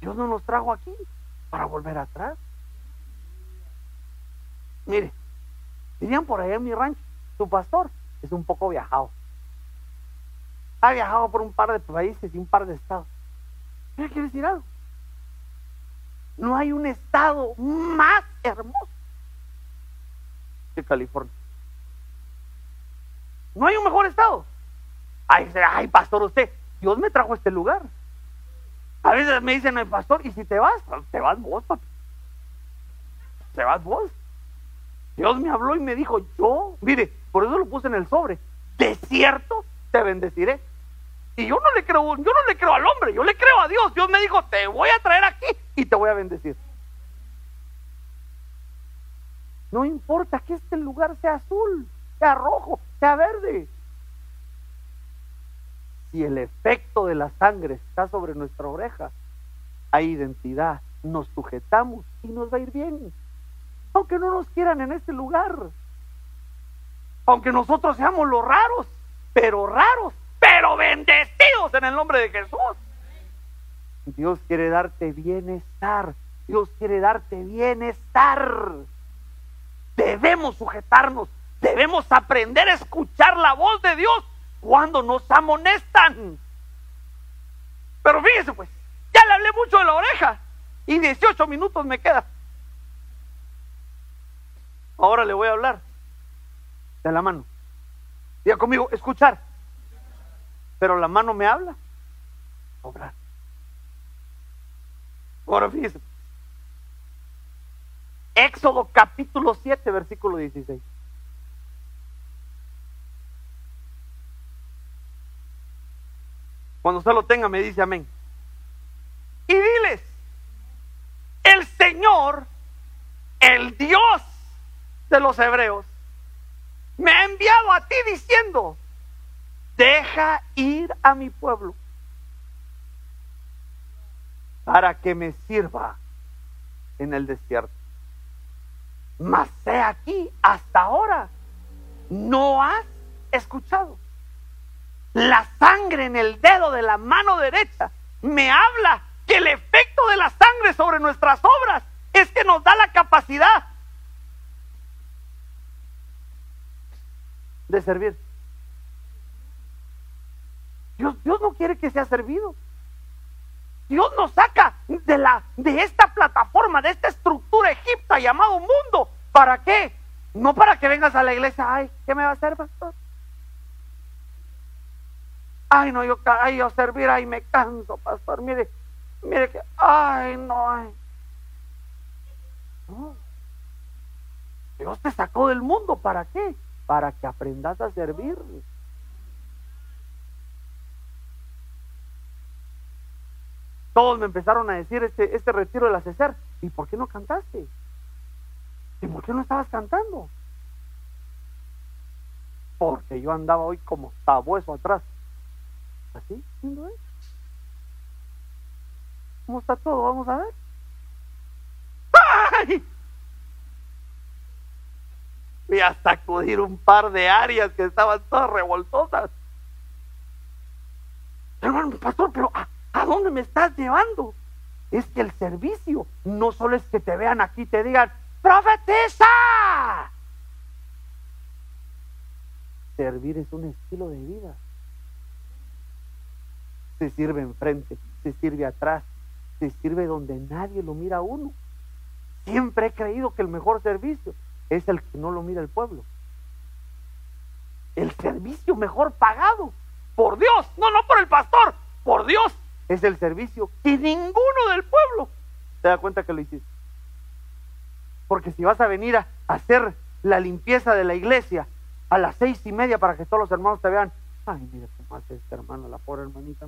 Dios no nos trajo aquí para volver atrás. Mire, dirían por ahí en mi rancho, su pastor es un poco viajado. Ha viajado por un par de países y un par de estados. ¿Qué quiere decir algo? No hay un estado más hermoso que California. No hay un mejor estado. Ay, ay, pastor, usted, Dios me trajo este lugar. A veces me dicen, el pastor, ¿y si te vas? Te vas vos, papi. Te vas vos. Dios me habló y me dijo, yo, mire, por eso lo puse en el sobre, de cierto te bendeciré. Y yo no le creo, yo no le creo al hombre, yo le creo a Dios. Dios me dijo, te voy a traer aquí y te voy a bendecir. No importa que este lugar sea azul, sea rojo, sea verde. Si el efecto de la sangre está sobre nuestra oreja, hay identidad, nos sujetamos y nos va a ir bien aunque no nos quieran en este lugar, aunque nosotros seamos los raros, pero raros, pero bendecidos en el nombre de Jesús. Dios quiere darte bienestar, Dios quiere darte bienestar. Debemos sujetarnos, debemos aprender a escuchar la voz de Dios cuando nos amonestan. Pero fíjese pues, ya le hablé mucho de la oreja y 18 minutos me quedan. Ahora le voy a hablar de la mano. Diga conmigo, escuchar. Pero la mano me habla. Obrar. Ahora fíjese. Éxodo capítulo 7, versículo 16. Cuando usted lo tenga, me dice amén. Y diles, el Señor, el Dios de los hebreos, me ha enviado a ti diciendo, deja ir a mi pueblo para que me sirva en el desierto. Mas sé aquí, hasta ahora, no has escuchado. La sangre en el dedo de la mano derecha me habla que el efecto de la sangre sobre nuestras obras es que nos da la capacidad de servir. Dios, Dios no quiere que sea servido. Dios nos saca de, la, de esta plataforma, de esta estructura egipta llamado mundo. ¿Para qué? No para que vengas a la iglesia. Ay, ¿qué me va a hacer, pastor? Ay, no, yo, ay, yo servir, ay, me canso, pastor. Mire, mire que, ay, no. Dios te sacó del mundo, ¿para qué? para que aprendas a servir. Todos me empezaron a decir este, este retiro de la César, ¿y por qué no cantaste? ¿Y por qué no estabas cantando? Porque yo andaba hoy como sabueso atrás. ¿Así? ¿Cómo está todo? Vamos a ver. ¡Ay! y a sacudir un par de áreas que estaban todas revoltosas. Hermano, pastor, pero ¿a, ¿a, dónde me estás llevando? Es que el servicio no solo es que te vean aquí y te digan, profetiza. Servir es un estilo de vida. Se sirve enfrente, se sirve atrás, se sirve donde nadie lo mira a uno Siempre he creído que el mejor servicio es el que no lo mira el pueblo. El servicio mejor pagado por Dios, no, no por el pastor, por Dios, es el servicio que ninguno del pueblo se da cuenta que lo hiciste. Porque si vas a venir a hacer la limpieza de la iglesia a las seis y media para que todos los hermanos te vean, ay, mira cómo hace este hermano, la pobre hermanita.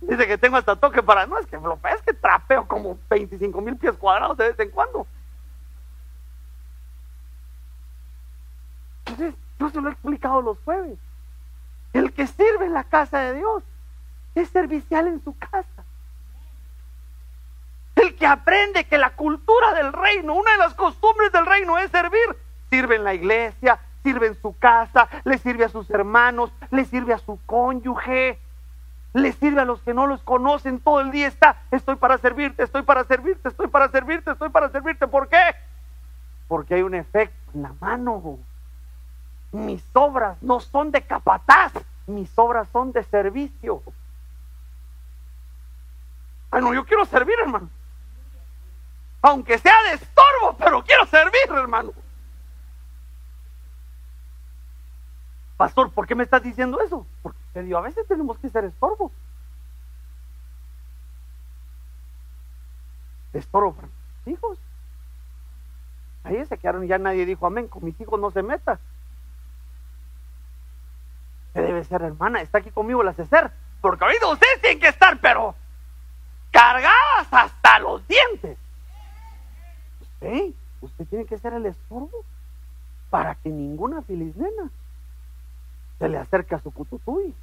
Dice que tengo hasta toque para, no, es que lo es que trapeo como 25 mil pies cuadrados de vez en cuando. Entonces, yo se lo he explicado los jueves. El que sirve en la casa de Dios es servicial en su casa. El que aprende que la cultura del reino, una de las costumbres del reino es servir, sirve en la iglesia, sirve en su casa, le sirve a sus hermanos, le sirve a su cónyuge, le sirve a los que no los conocen, todo el día está, estoy para servirte, estoy para servirte, estoy para servirte, estoy para servirte. ¿Por qué? Porque hay un efecto en la mano. Mis obras no son de capataz, mis obras son de servicio. Ah, no, yo quiero servir, hermano. Aunque sea de estorbo, pero quiero servir, hermano. Pastor, ¿por qué me estás diciendo eso? Porque a veces tenemos que ser estorbo. Estorbo para mis hijos. Ahí se quedaron ya nadie dijo amén. Con mis hijos no se meta. ¿Qué debe ser, hermana? Está aquí conmigo la César. Porque ahorita ustedes tienen que estar, pero cargadas hasta los dientes. Usted, usted tiene que ser el estorbo para que ninguna nena se le acerque a su cututuy.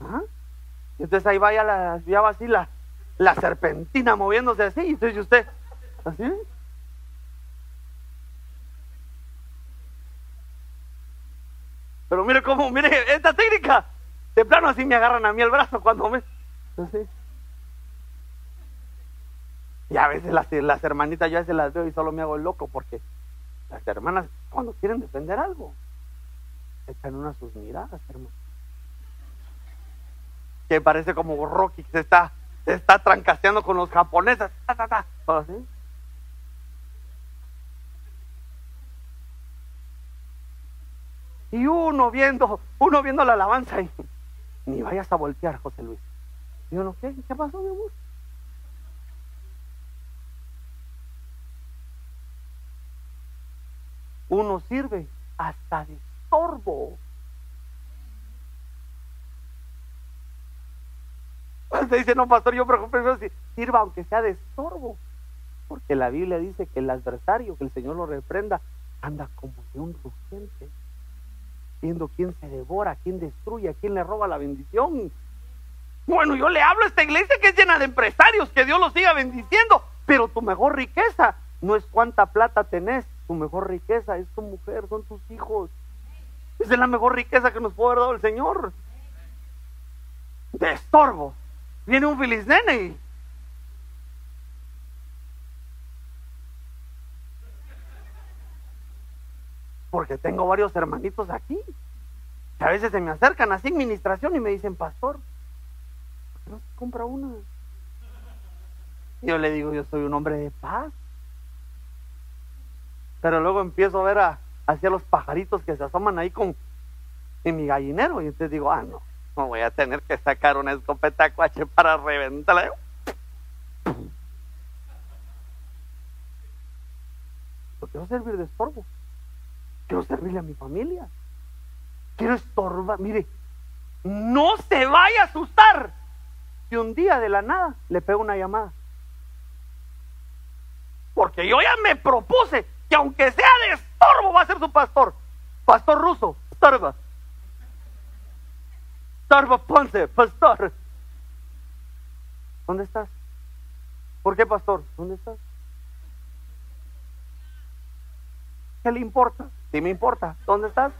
¿Ah? Y entonces ahí vaya la, ya va así la, la serpentina moviéndose así, y entonces usted, así. Pero mire cómo, mire, esta técnica, de plano así me agarran a mí el brazo cuando me. Así. Y a veces las, las hermanitas yo a veces las veo y solo me hago el loco porque las hermanas cuando quieren defender algo echan una sus miradas, hermano. Que parece como Rocky que se está, se está trancasteando con los japoneses. Y uno viendo, uno viendo la alabanza y ni vayas a voltear, José Luis. Y uno, ¿qué? ¿Qué pasó, mi amor? Uno sirve hasta de estorbo. Usted dice, no, pastor, yo prefiero si sirva aunque sea de estorbo. Porque la Biblia dice que el adversario, que el Señor lo reprenda, anda como de un rugiente, viendo quién se devora, quién destruye, quién le roba la bendición. Bueno, yo le hablo a esta iglesia que es llena de empresarios, que Dios los siga bendiciendo, pero tu mejor riqueza no es cuánta plata tenés, tu mejor riqueza es tu mujer, son tus hijos. Esa es la mejor riqueza que nos puede haber dado el Señor. De estorbo. Viene un feliz nene Porque tengo varios hermanitos aquí. Que a veces se me acercan así administración y me dicen, pastor, ¿por qué no se compra una? yo le digo, yo soy un hombre de paz. Pero luego empiezo a ver hacia los pajaritos que se asoman ahí con mi gallinero. Y entonces digo, ah, no, no voy a tener que sacar una escopeta cuache para reventarla. quiero servir de estorbo. Quiero servirle a mi familia. Quiero estorbar. Mire, no se vaya a asustar si un día de la nada le pego una llamada. Porque yo ya me propuse que aunque sea de estorbo va a ser su pastor. Pastor ruso, estorba. Estorba Ponce, pastor. ¿Dónde estás? ¿Por qué, pastor? ¿Dónde estás? ¿Qué le importa? Sí me importa. ¿Dónde estás?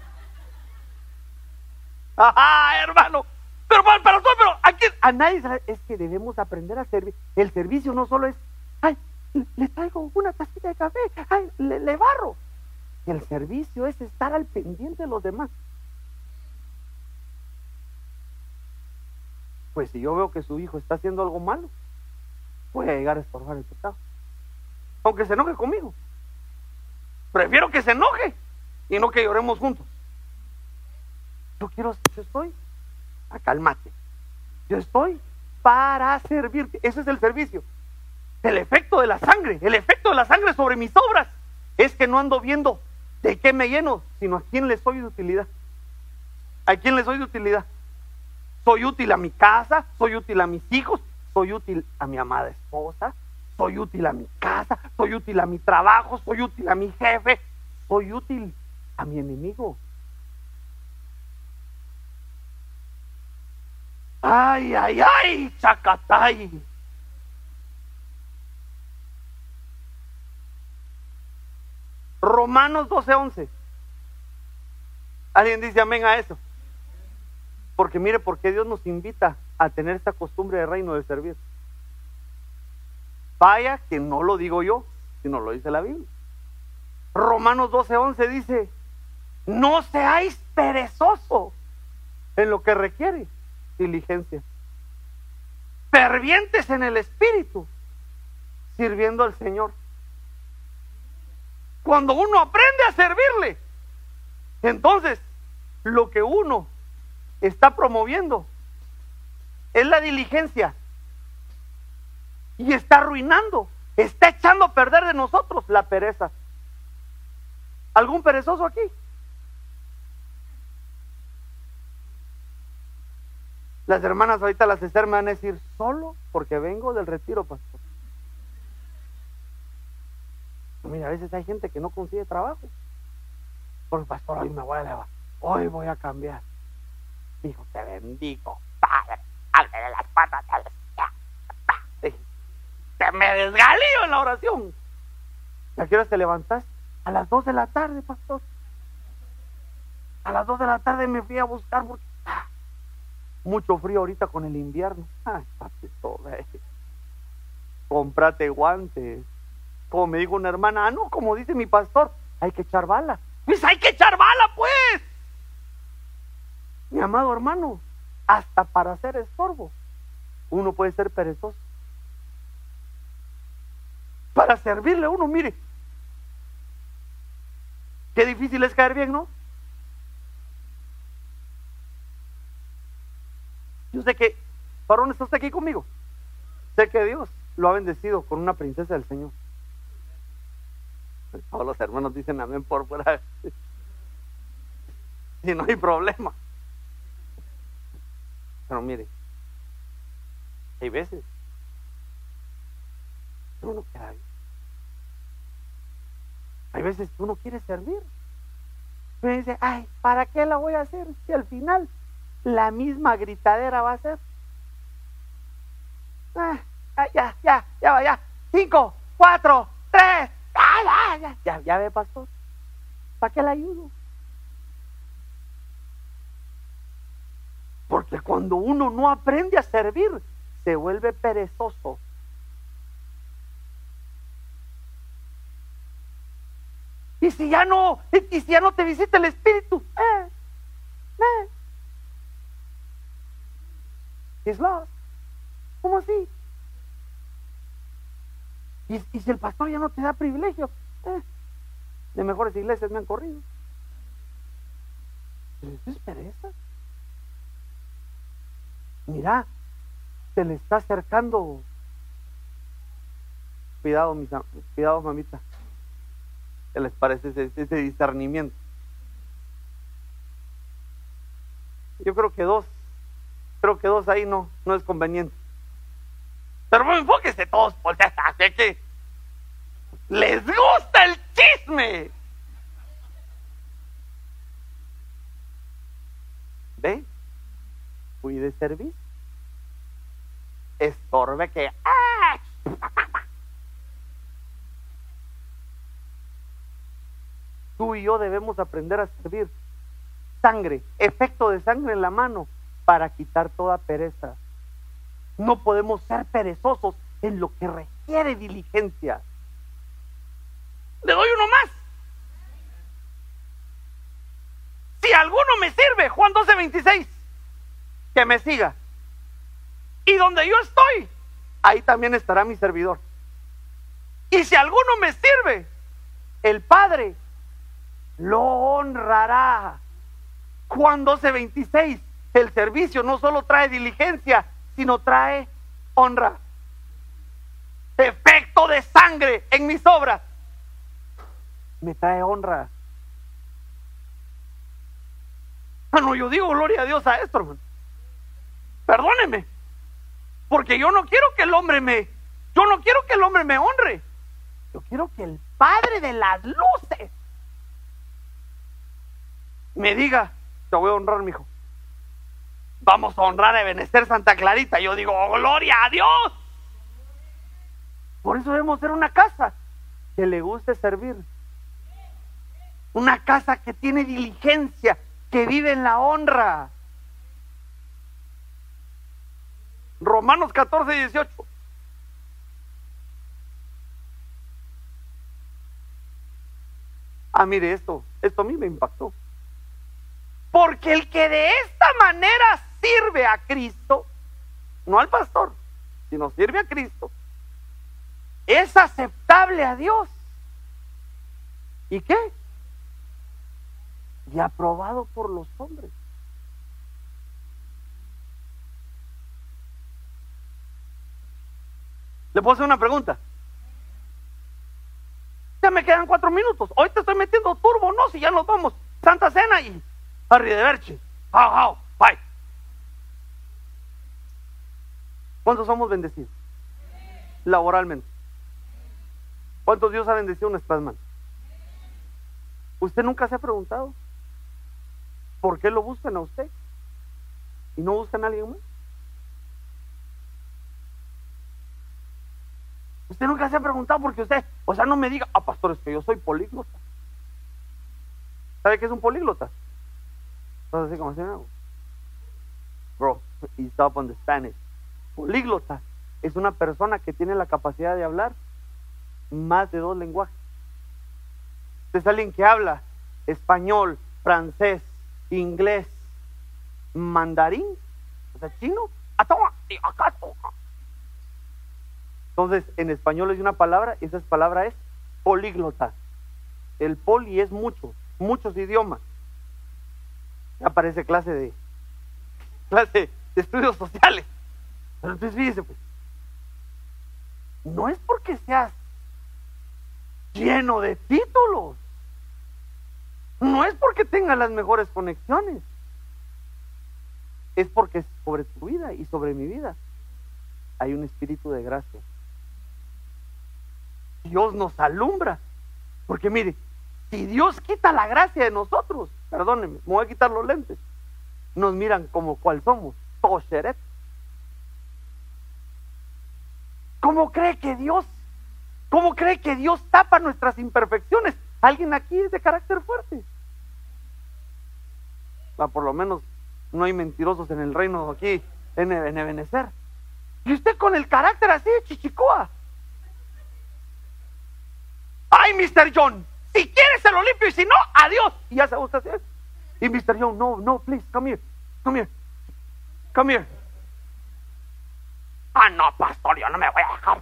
Ajá, hermano. Pero, pero, pero, aquí a nadie es que debemos aprender a servir. El servicio no solo es, le traigo una tacita de café, ay, le, barro. El servicio es estar al pendiente de los demás. Pues si yo veo que su hijo está haciendo algo malo, voy a llegar a estorbar el pecado. Aunque se enoje conmigo. Prefiero que se enoje y no que lloremos juntos. Yo quiero, yo estoy, a calmate. Yo estoy para servirte. Ese es el servicio. El efecto de la sangre, el efecto de la sangre sobre mis obras es que no ando viendo de qué me lleno, sino a quién le soy de utilidad. ¿A quién le soy de utilidad? Soy útil a mi casa, soy útil a mis hijos, soy útil a mi amada esposa, soy útil a mi casa, soy útil a mi trabajo, soy útil a mi jefe, soy útil a mi enemigo. Ay, ay, ay, chacatay. Romanos 12:11. ¿Alguien dice amén a eso? Porque mire, porque Dios nos invita a tener esta costumbre de reino de servir. Vaya que no lo digo yo, sino lo dice la Biblia. Romanos 12:11 dice, no seáis perezoso en lo que requiere diligencia. Fervientes en el Espíritu, sirviendo al Señor. Cuando uno aprende a servirle, entonces lo que uno está promoviendo es la diligencia y está arruinando, está echando a perder de nosotros la pereza. ¿Algún perezoso aquí? Las hermanas ahorita las Esther van a decir, solo porque vengo del retiro, pastor. Mira, a veces hay gente que no consigue trabajo. Porque, pastor, hoy me voy a levantar. Hoy voy a cambiar. Hijo, te bendigo. Padre, de las patas Te me desgalío en la oración. ¿A qué hora te levantas? A las dos de la tarde, pastor. A las dos de la tarde me fui a buscar porque mucho frío ahorita con el invierno. Ay, papito, ve. Comprate guantes como me dijo una hermana, ah, no, como dice mi pastor, hay que echar bala. Pues hay que echar bala, pues. Mi amado hermano, hasta para hacer estorbo, uno puede ser perezoso. Para servirle a uno, mire, qué difícil es caer bien, ¿no? Yo sé que, varón, está usted aquí conmigo. Sé que Dios lo ha bendecido con una princesa del Señor. *laughs* Todos los hermanos dicen amén por fuera. *laughs* y no hay problema. Pero mire, hay veces que uno queda ahí. Hay veces que uno quiere servir. Pero dice, ay, ¿para qué la voy a hacer? Si al final la misma gritadera va a ser. Ah, ya, ya, ya va, ya. Cinco, cuatro, tres, ya, ya, ve, pastor. ¿Para qué le ayudo? Porque cuando uno no aprende a servir, se vuelve perezoso. Y si ya no, y si ya no te visita el Espíritu, eh, eh. Lost. ¿Cómo así? Y, si el pastor ya no te da privilegio, eh, de mejores iglesias me han corrido. eso es pereza. Mira, se le está acercando. Cuidado, mis, cuidado, mamita. ¿Qué les parece ese, ese discernimiento? Yo creo que dos, creo que dos ahí no, no es conveniente. Pero enfóquese todos por que les gusta el chisme. ¿Ve? Cuide servicio. Estorbe que. ¡ah! Tú y yo debemos aprender a servir sangre, efecto de sangre en la mano para quitar toda pereza. No podemos ser perezosos en lo que requiere diligencia. Le doy uno más. Si alguno me sirve, Juan 12, 26, que me siga. Y donde yo estoy, ahí también estará mi servidor. Y si alguno me sirve, el Padre lo honrará. Juan 12:26, el servicio no solo trae diligencia, sino trae honra. Efecto de sangre en mis obras. Me trae honra. no, yo digo gloria a Dios a esto, hermano. Perdóneme. Porque yo no quiero que el hombre me, yo no quiero que el hombre me honre. Yo quiero que el Padre de las luces me diga, te voy a honrar, mi hijo. Vamos a honrar a Ebenezer Santa Clarita. Yo digo, oh, gloria a Dios. Por eso debemos ser una casa que le guste servir. Una casa que tiene diligencia, que vive en la honra. Romanos 14, 18. Ah, mire esto, esto a mí me impactó. Porque el que de esta manera sirve a Cristo, no al pastor, sino sirve a Cristo, es aceptable a Dios. ¿Y qué? Y aprobado por los hombres. ¿Le puedo hacer una pregunta? Ya me quedan cuatro minutos. Hoy te estoy metiendo turbo, no, si ya nos vamos. Santa Cena y Harry de Berchi. bye. ¿Cuántos somos bendecidos? Laboralmente. ¿Cuántos Dios ha bendecido nuestras manos? ¿Usted nunca se ha preguntado por qué lo buscan a usted y no buscan a alguien más? Usted nunca se ha preguntado porque usted, o sea, no me diga, ah, pastor, es que yo soy políglota. ¿Sabe qué es un políglota? Entonces, así como se llama. Bro, y stop on the Spanish. Políglota es una persona que tiene la capacidad de hablar más de dos lenguajes. es alguien que habla español, francés, inglés, mandarín, o sea, chino. Entonces, en español hay una palabra, y esa palabra es políglota. El poli es mucho, muchos idiomas. Aparece clase de clase de estudios sociales. Entonces fíjese, pues, no es porque seas lleno de títulos. No es porque tengas las mejores conexiones. Es porque sobre tu vida y sobre mi vida hay un espíritu de gracia. Dios nos alumbra. Porque mire, si Dios quita la gracia de nosotros, perdónenme, me voy a quitar los lentes, nos miran como cual somos, tosheret. ¿Cómo cree que Dios, cómo cree que Dios tapa nuestras imperfecciones? Alguien aquí es de carácter fuerte. Ah, por lo menos no hay mentirosos en el reino aquí, en, en Ebenezer. Y usted con el carácter así chichicoa. Ay, Mr. John, si quieres se lo limpio y si no, adiós. Y ya se gusta hacer. Y Mr. John, no, no, please, come here, come here, come here. Ah, no, pastor, yo no me voy a dejar.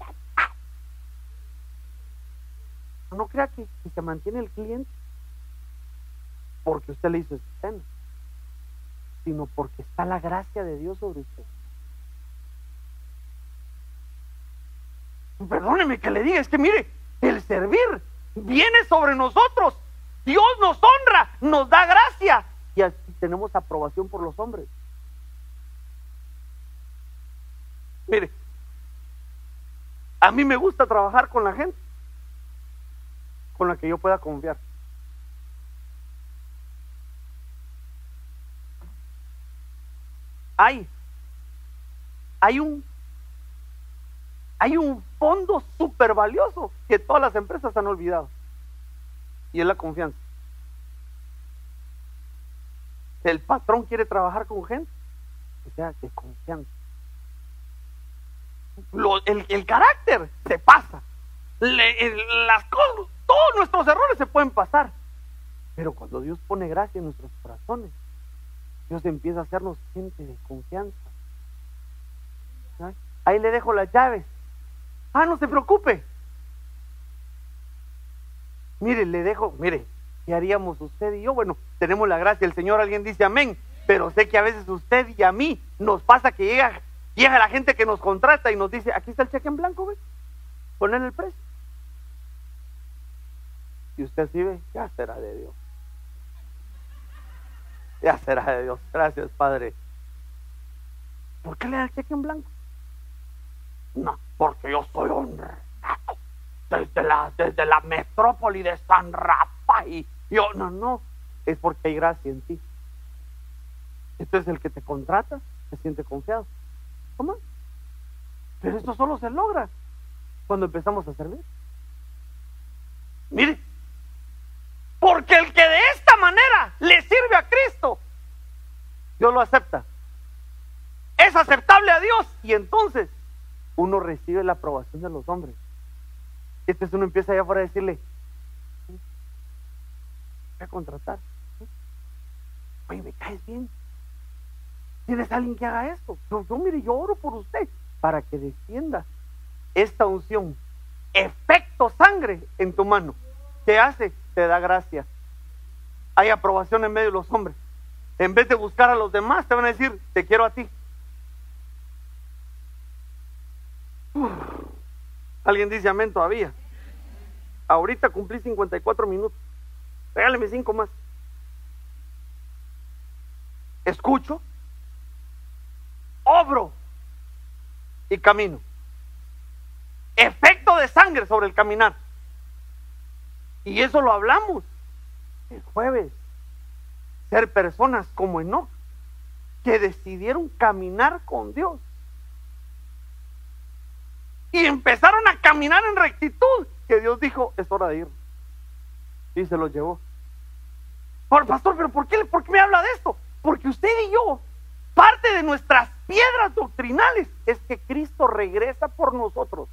No crea que, se mantiene el cliente porque usted le hizo escena, sino porque está la gracia de Dios sobre usted. Perdóneme que le diga, es que mire, el servir viene sobre nosotros. Dios nos honra, nos da gracia y así tenemos aprobación por los hombres. Mire, a mí me gusta trabajar con la gente con la que yo pueda confiar. Hay, hay un hay un fondo súper valioso que todas las empresas han olvidado. Y es la confianza. El patrón quiere trabajar con gente que sea de confianza. El, carácter se pasa. las cosas, todos nuestros errores se pueden pasar. Pero cuando Dios pone gracia en nuestros corazones, Dios empieza a hacernos gente de confianza. Ahí le dejo las llaves. Ah, no se preocupe. Mire, le dejo, mire, ¿qué haríamos usted y yo? Bueno, tenemos la gracia del Señor, alguien dice amén, pero sé que a veces usted y a mí nos pasa que llega, llega la gente que nos contrata y nos dice, aquí está el cheque en blanco, ve, ponen el precio. Y usted sí ve, ya será de Dios. Ya será de Dios. Gracias, Padre. ¿Por qué le da el cheque en blanco? No, porque yo soy honrado. Desde la, desde la metrópoli de San Rafael. Yo, no, no. Es porque hay gracia en ti. Entonces el que te contrata se siente confiado. Pero esto solo se logra cuando empezamos a servir. Mire, porque el que de esta manera le sirve a Cristo, Dios lo acepta. Es aceptable a Dios y entonces uno recibe la aprobación de los hombres. Entonces uno empieza allá afuera a decirle, voy a contratar. Oye, me caes bien. ¿Tienes alguien que haga esto? Yo, yo, mire, yo oro por usted para que descienda esta unción. Efecto sangre en tu mano. ¿Qué hace? Te da gracia. Hay aprobación en medio de los hombres. En vez de buscar a los demás, te van a decir, te quiero a ti. Alguien dice amén todavía. Ahorita cumplí 54 minutos. Regáleme cinco más. Escucho, obro y camino. Efecto de sangre sobre el caminar. Y eso lo hablamos el jueves. Ser personas como Enoch, que decidieron caminar con Dios. Y empezaron a caminar en rectitud, que Dios dijo, es hora de ir. Y se los llevó. Por pastor, pero ¿por qué, ¿por qué me habla de esto? Porque usted y yo, parte de nuestras piedras doctrinales es que Cristo regresa por nosotros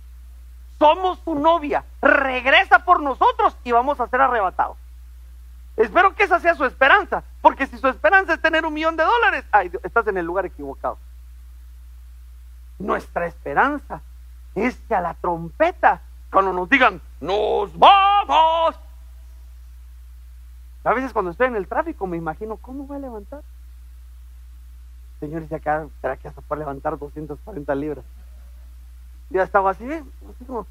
somos su novia, regresa por nosotros y vamos a ser arrebatados. Espero que esa sea su esperanza, porque si su esperanza es tener un millón de dólares, estás en el lugar equivocado. Nuestra esperanza es que a la trompeta, cuando nos digan, nos vamos. A veces cuando estoy en el tráfico me imagino, ¿cómo voy a levantar? Señores, acá, ¿será que hasta puede levantar 240 libras? Ya estaba así, así como...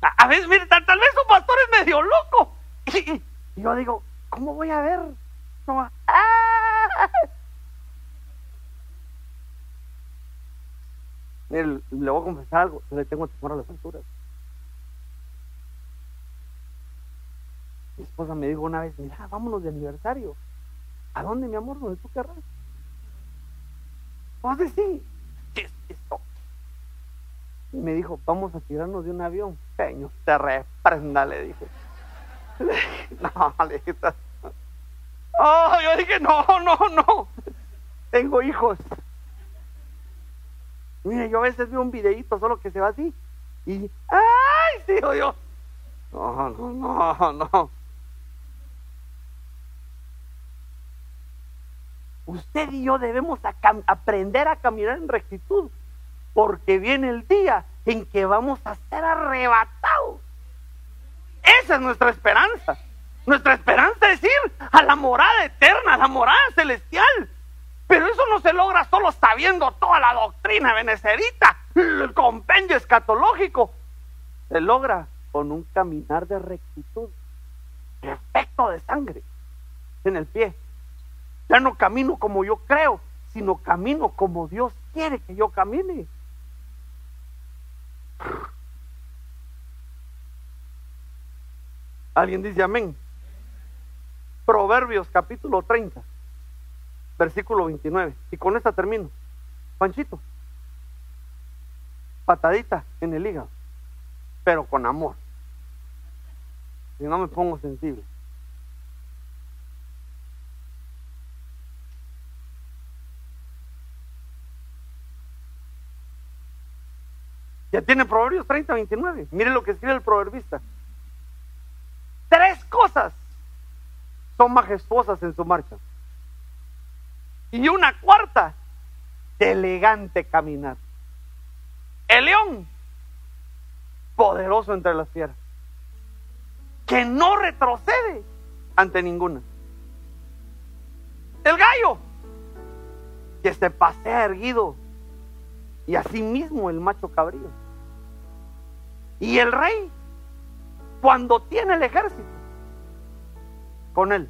A, veces, mire, tal, vez un pastor es medio loco. *laughs* Y, yo digo, ¿cómo voy a ver? ¡Ah! Mire, le voy a confesar algo, yo le tengo temor a las alturas. Mi esposa me dijo una vez, mira, vámonos de aniversario. ¿A dónde, mi amor? ¿Dónde tú querrás? Vos decís, ¿qué es esto? Y me dijo, vamos a tirarnos de un avión. Señor, te reprenda, *laughs* le dije. No, le dije. Oh, yo dije, no, no, no. Tengo hijos. Mire, yo a veces veo un videíto solo que se va así. Y, ¡ay! Digo yo. No, no, no, no. Usted y yo debemos aprender a caminar en rectitud, porque viene el día en que vamos a ser arrebatados. Esa es nuestra esperanza. Nuestra esperanza es ir a la morada eterna, a la morada celestial. Pero eso no se logra solo sabiendo toda la doctrina benecerita, el compendio escatológico. Se logra con un caminar de rectitud, efecto de sangre en el pie. Ya no camino como yo creo, sino camino como Dios quiere que yo camine. ¿Alguien dice amén? Proverbios capítulo 30, versículo 29. Y con esta termino. Panchito, patadita en el hígado, pero con amor. Si no me pongo sensible. Ya tiene Proverbios 30, 29. Mire lo que escribe el proverbista. Tres cosas son majestuosas en su marcha. Y una cuarta, de elegante caminar. El león, poderoso entre las fieras, que no retrocede ante ninguna. El gallo, que se pasea erguido, y asimismo el macho cabrío. Y el rey, cuando tiene el ejército, con él.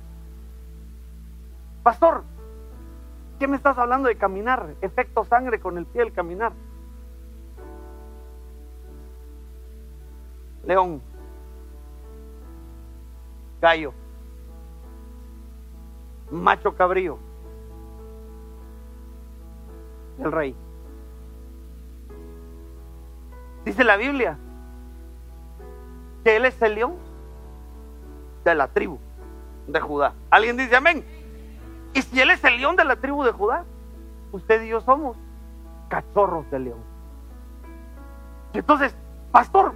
Pastor, ¿qué me estás hablando de caminar? Efecto sangre con el pie del caminar. León, gallo, macho cabrío, el rey. Dice la Biblia que él es el león de la tribu de Judá. ¿Alguien dice amén? Y si él es el león de la tribu de Judá, usted y yo somos cachorros de león. entonces, pastor,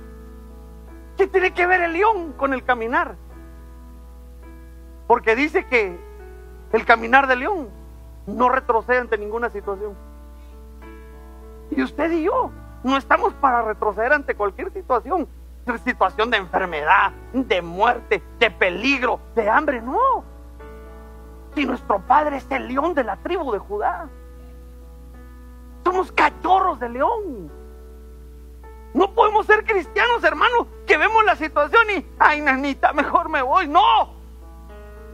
¿qué tiene que ver el león con el caminar? Porque dice que el caminar del león no retrocede ante ninguna situación. Y usted y yo no estamos para retroceder ante cualquier situación. Situación de enfermedad, de muerte, de peligro, de hambre. No. Si nuestro padre es el león de la tribu de Judá. Somos cachorros de león. No podemos ser cristianos, hermano, que vemos la situación y, ay, nanita, mejor me voy. No.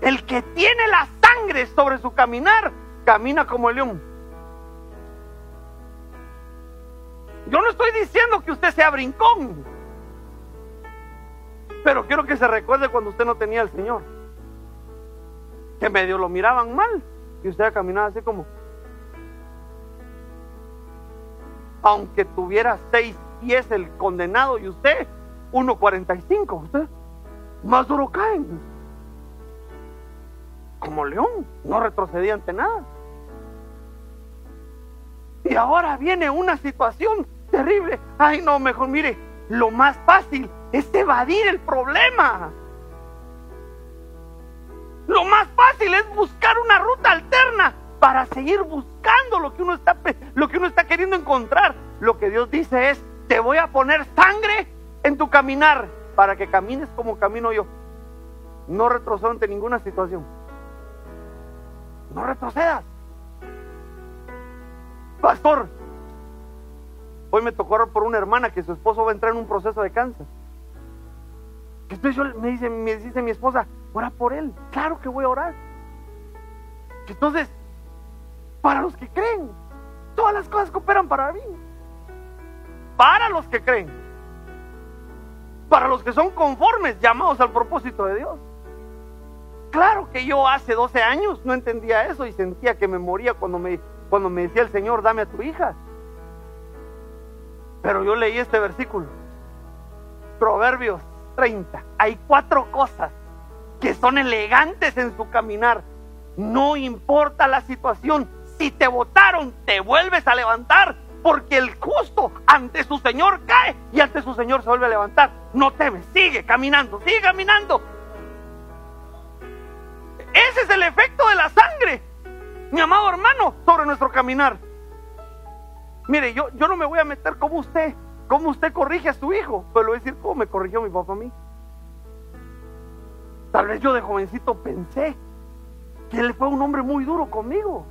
El que tiene la sangre sobre su caminar, camina como el león. Yo no estoy diciendo que usted sea brincón, pero quiero que se recuerde cuando usted no tenía al Señor, que medio lo miraban mal y usted caminaba así como, aunque tuviera seis pies el condenado y usted 1.45, usted más duro caen. Como león, no retrocedía ante nada. Y ahora viene una situación terrible. Ay, no, mejor mire, lo más fácil es evadir el problema. Lo más fácil es buscar una ruta alterna para seguir buscando lo que uno está lo que uno está queriendo encontrar. Lo que Dios dice es, te voy a poner sangre en tu caminar para que camines como camino yo. No retrocedas ante ninguna situación. No retrocedas. Pastor, Hoy me tocó orar por una hermana que su esposo va a entrar en un proceso de cáncer. Entonces yo, me, dice, me dice mi esposa, ora por él. Claro que voy a orar. Entonces, para los que creen, todas las cosas cooperan para mí. Para los que creen. Para los que son conformes, llamados al propósito de Dios. Claro que yo hace 12 años no entendía eso y sentía que me moría cuando me, cuando me decía el Señor, dame a tu hija. Pero yo leí este versículo. Proverbios 30. Hay cuatro cosas que son elegantes en su caminar. No importa la situación. Si te votaron, te vuelves a levantar. Porque el justo ante su Señor cae y ante su Señor se vuelve a levantar. No temes, sigue caminando, sigue caminando. Ese es el efecto de la sangre, mi amado hermano, sobre nuestro caminar. Mire, yo, yo no me voy a meter como usted, como usted corrige a su hijo, pero le voy a decir cómo me corrigió mi papá a mí. Tal vez yo de jovencito pensé que él fue un hombre muy duro conmigo.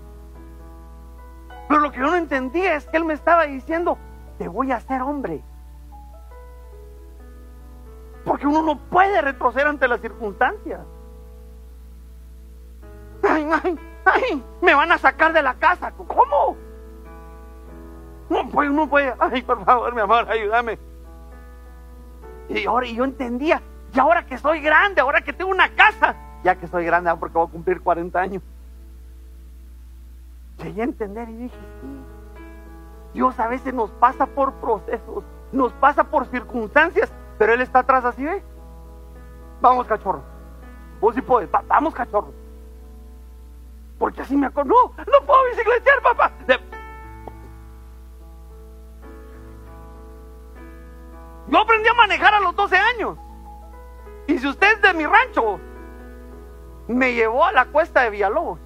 Pero lo que yo no entendía es que él me estaba diciendo, te voy a hacer hombre. Porque uno no puede retroceder ante las circunstancias. Ay, ay, ay, me van a sacar de la casa. ¿Cómo? No puede, no puede. Ay, por favor, mi amor, ayúdame. Y ahora yo entendía, y ahora que soy grande, ahora que tengo una casa, ya que soy grande, porque voy a cumplir 40 años. Llegué a entender y dije, sí, Dios a veces nos pasa por procesos, nos pasa por circunstancias, pero Él está atrás así, ¿ve? Vamos, cachorro. Vos sí puedes, vamos, cachorro. Porque así me acuerdo. No, no puedo bicicletear, papá. Yo aprendí a manejar a los 12 años. Y si usted es de mi rancho, me llevó a la cuesta de Villalobos.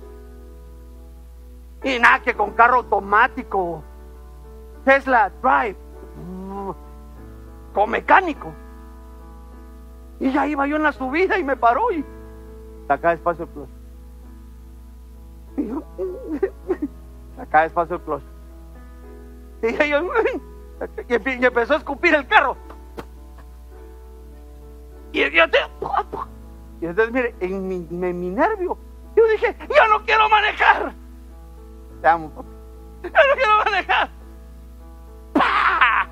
Y nada que con carro automático. Tesla Drive. Con mecánico. Y ya iba yo en la subida y me paró y saca despacio el clutch. Y yo, *laughs* saca despacio el clutch. Y yo, *laughs* y empezó a escupir el carro. Y, yo, y entonces, mire, en mi, en mi nervio, yo dije, yo no quiero manejar. Te amo, Yo no quiero manejar. ¡Pah!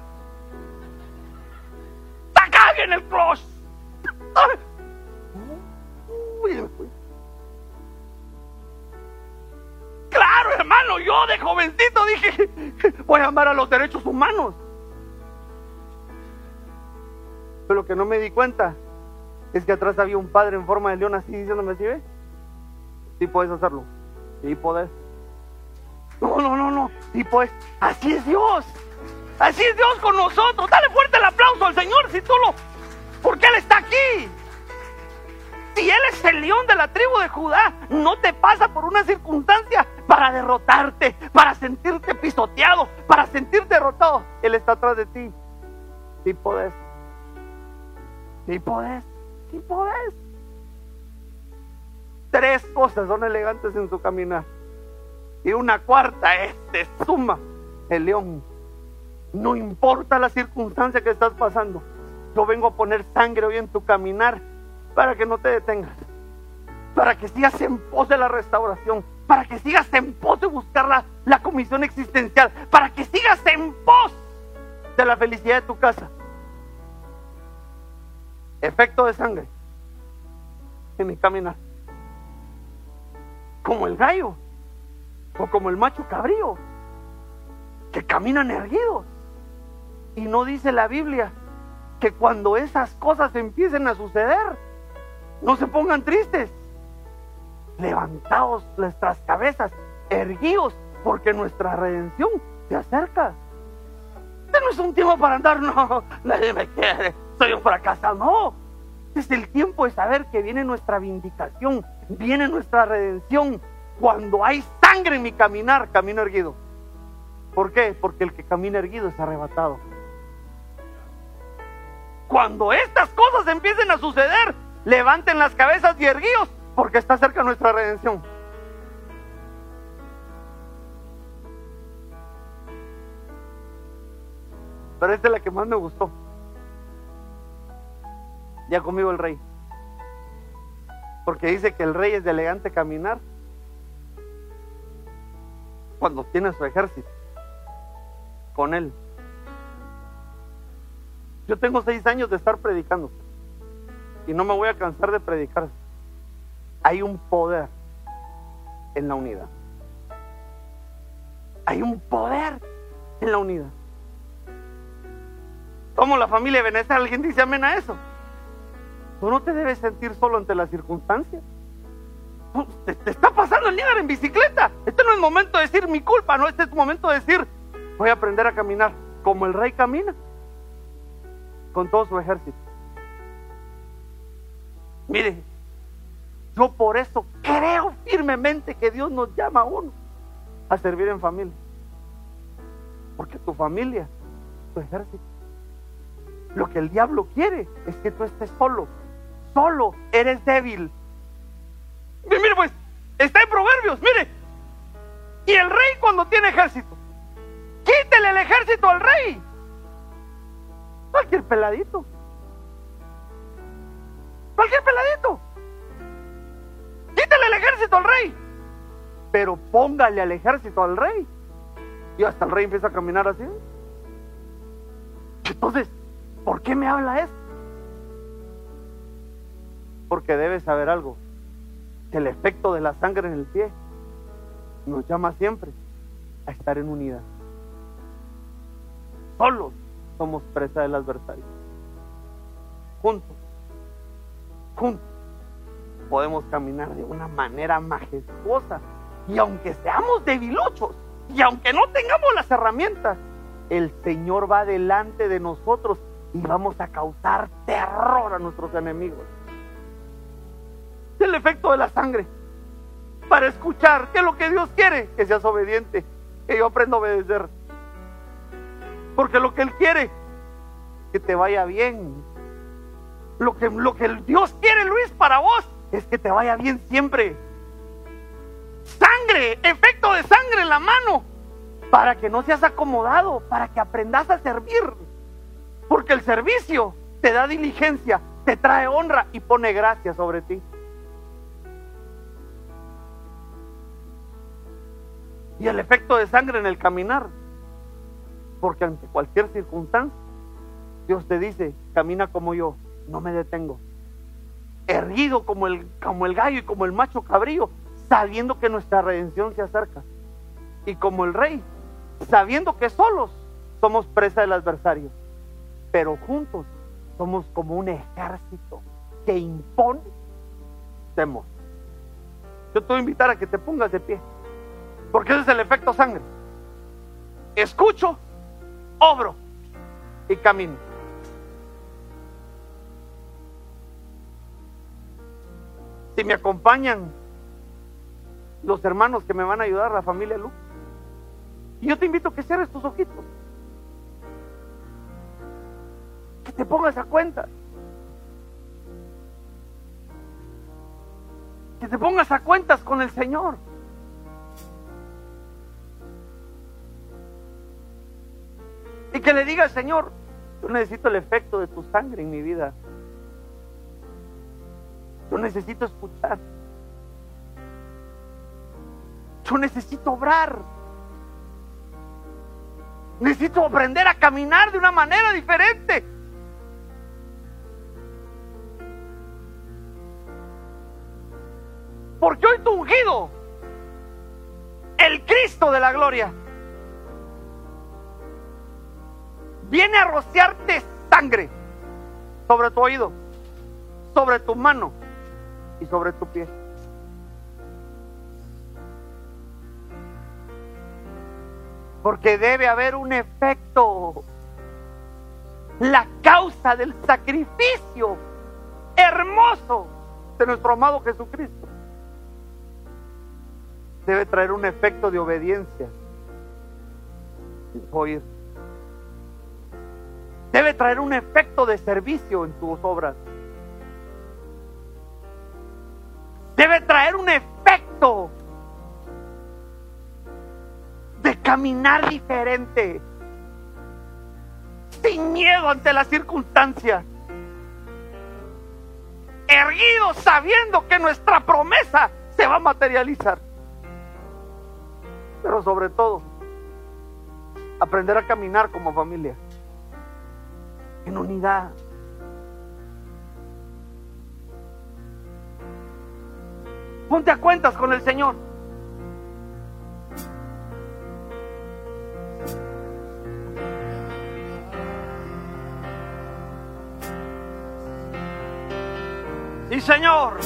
¡Saca bien el clutch! Claro, hermano, yo de jovencito dije, voy a amar a los derechos humanos. Pero lo que no me di cuenta es que atrás había un padre en forma de león así diciéndome, ¿sí ve? Sí puedes hacerlo. Sí puedes. No, no, no, no. Sí puedes. Así es Dios. Así es Dios con nosotros. Dale fuerte el aplauso al Señor si tú lo... Porque Él está aquí. Si Él es el león de la tribu de Judá, no te pasa por una circunstancia para derrotarte, para sentirte pisoteado, para sentirte derrotado. Él está atrás de ti. Sí puedes. Sí puedes. Podés. Tres cosas son elegantes en su caminar. Y una cuarta es, te suma el león. No importa la circunstancia que estás pasando. Yo vengo a poner sangre hoy en tu caminar para que no te detengas. Para que sigas en pos de la restauración. Para que sigas en pos de buscar la, la comisión existencial. Para que sigas en pos de la felicidad de tu casa efecto de sangre en mi caminar. Como el gallo o como el macho cabrío que caminan erguidos. Y no dice la Biblia que cuando esas cosas empiecen a suceder, no se pongan tristes. Levantaos nuestras cabezas, erguidos, porque nuestra redención se acerca. Este no es un tiempo para andar, *laughs* no, nadie me quiere, soy un. No, es el tiempo de saber que viene nuestra vindicación, viene nuestra redención. Cuando hay sangre en mi caminar, camino erguido. ¿Por qué? Porque el que camina erguido es arrebatado. Cuando estas cosas empiecen a suceder, levanten las cabezas y erguidos, porque está cerca nuestra redención. Pero esta es la que más me gustó ya conmigo el rey. Porque dice que el rey es de elegante caminar cuando tiene su ejército con él. Yo tengo seis años de estar predicando y no me voy a cansar de predicar. Hay un poder en la unidad. Hay un poder en la unidad. Como la familia de Venezuela, alguien dice amén a eso. Tú no te debes sentir solo ante las circunstancias. Te, está pasando el líder en bicicleta. Este no es momento de decir mi culpa, no, este es momento de decir voy a aprender a caminar como el rey camina con todo su ejército. Mire, yo por eso creo firmemente que Dios nos llama a uno a servir en familia. Porque tu familia, tu ejército. Lo que el diablo quiere es que tú estés solo solo eres débil. Mire pues, está en Proverbios, mire. Y el rey cuando tiene ejército, quítele el ejército al rey. Cualquier peladito. Cualquier peladito. Quítele el ejército al rey. Pero póngale al ejército al rey. Y hasta el rey empieza a caminar así. Entonces, ¿por qué me habla esto? Porque debes saber algo, que el efecto de la sangre en el pie nos llama siempre a estar en unidad. Solos somos presa del adversario. Juntos, juntos, podemos caminar de una manera majestuosa. Y aunque seamos debiluchos, y aunque no tengamos las herramientas, el Señor va delante de nosotros y vamos a causar terror a nuestros enemigos el efecto de la sangre. para escuchar qué es lo que Dios quiere, que seas obediente, que yo aprenda a obedecer. Porque lo que Él quiere, que te vaya bien. Lo que, lo que Dios quiere, Luis, para vos, es que te vaya bien siempre. Sangre, efecto de sangre en la mano, para que no seas acomodado, para que aprendas a servir. Porque el servicio te da diligencia, te trae honra y pone gracia sobre ti. Y el efecto de sangre en el caminar. Porque ante cualquier circunstancia, Dios te dice, camina como yo, no me detengo. Erguido como el, como el gallo y como el macho cabrío, sabiendo que nuestra redención se acerca. Y como el rey, sabiendo que solos somos presa del adversario, pero juntos somos como un ejército que impone temor. Yo te voy a invitar a que te pongas de pie, porque ese es el efecto sangre. Escucho, obro y camino. Si me acompañan los hermanos que me van a ayudar, la familia Luz, y yo te invito a que cierres tus ojitos. Que te pongas a cuenta. Que te pongas a cuentas con el Señor. Y que le diga al Señor, yo necesito el efecto de tu sangre en mi vida. Yo necesito escuchar. Yo necesito obrar. Necesito aprender a caminar de una manera diferente. Porque hoy tu ungido, el Cristo de la gloria, viene a rociarte sangre sobre tu oído, sobre tu mano y sobre tu pie. Porque debe haber un efecto. La causa del sacrificio hermoso de nuestro amado Jesucristo debe traer un efecto de obediencia. Oír. Debe traer un efecto de servicio en tus obras. Debe traer un efecto de caminar diferente, sin miedo ante las circunstancias, erguidos sabiendo que nuestra promesa se va a materializar. Pero sobre todo, aprender a caminar como familia, en unidad. Ponte a cuentas con el Señor. Sí, Señor.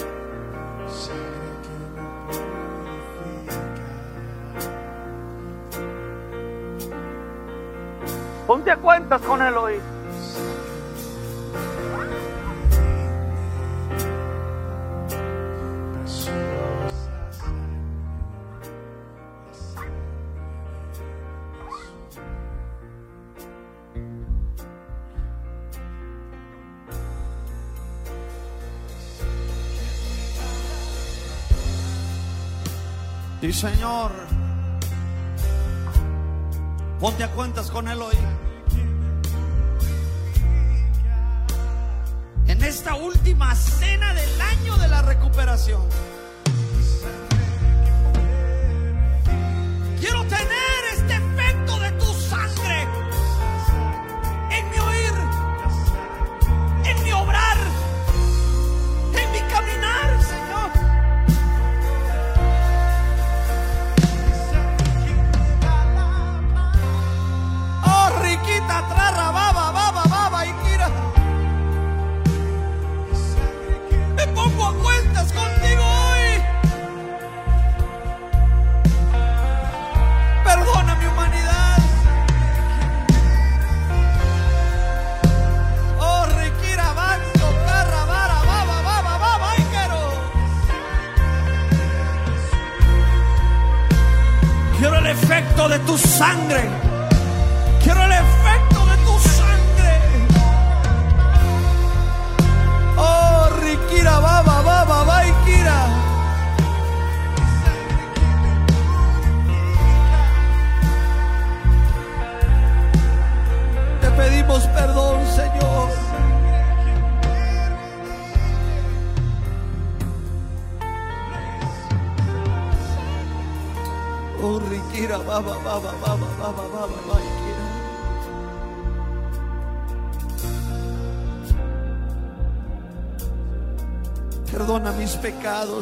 Ponte a cuentas con Él Señor. Ponte a cuentas con Él hoy. En esta última cena del año de la recuperación.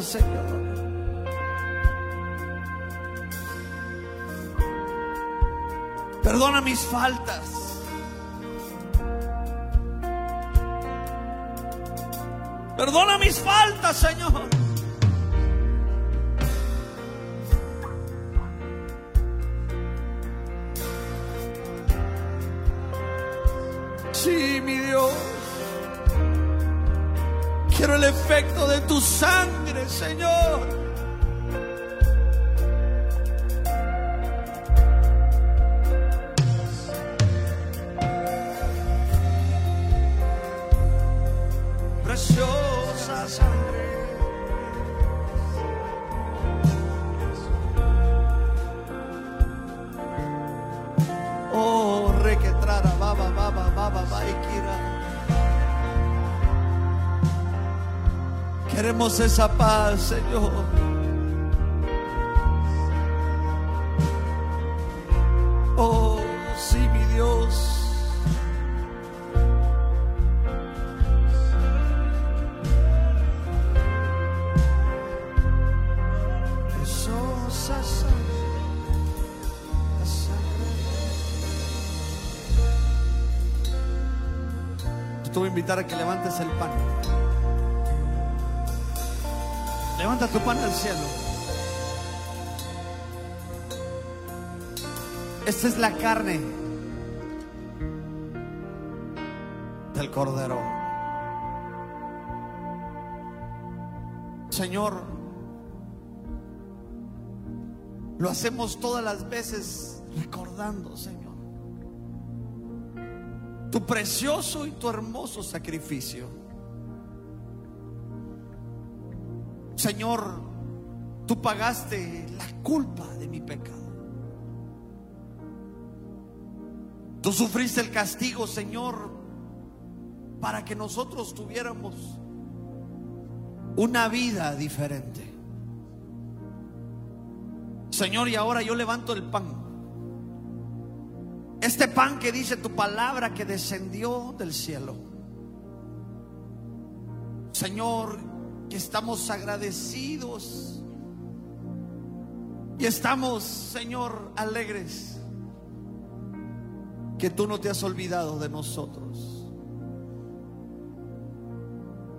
Señor. Perdona mis faltas. Esa paz, Señor. Oh, sí, mi Dios. Te voy a invitar a que levantes el pan. Levanta tu pan al cielo. Esta es la carne del cordero. Señor, lo hacemos todas las veces recordando, Señor, tu precioso y tu hermoso sacrificio. Señor, tú pagaste la culpa de mi pecado. Tú sufriste el castigo, Señor, para que nosotros tuviéramos una vida diferente. Señor, y ahora yo levanto el pan. Este pan que dice tu palabra que descendió del cielo. Señor, que estamos agradecidos y estamos, Señor, alegres que tú no te has olvidado de nosotros.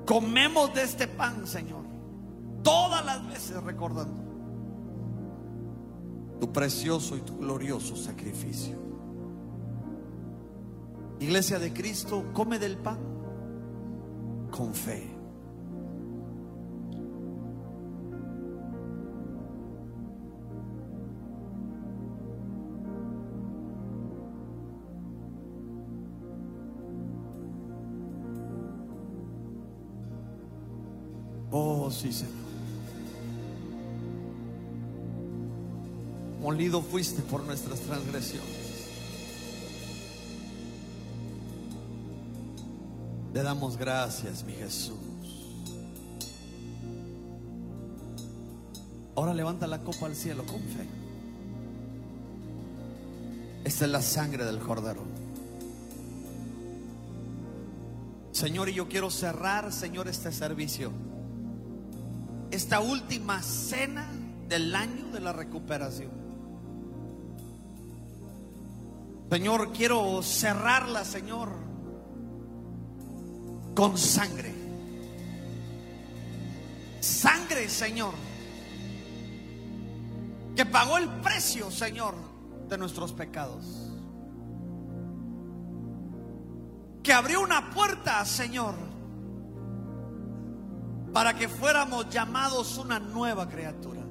Comemos de este pan, Señor, todas las veces recordando tu precioso y tu glorioso sacrificio. Iglesia de Cristo, come del pan con fe. Sí, Señor. Molido fuiste por nuestras transgresiones. Le damos gracias, mi Jesús. Ahora levanta la copa al cielo con fe. Esta es la sangre del cordero. Señor, y yo quiero cerrar, Señor, este servicio. Esta última cena del año de la recuperación. Señor, quiero cerrarla, Señor, con sangre. Sangre, Señor, que pagó el precio, Señor, de nuestros pecados. Que abrió una puerta, Señor, para que fuéramos llamados una nueva criatura.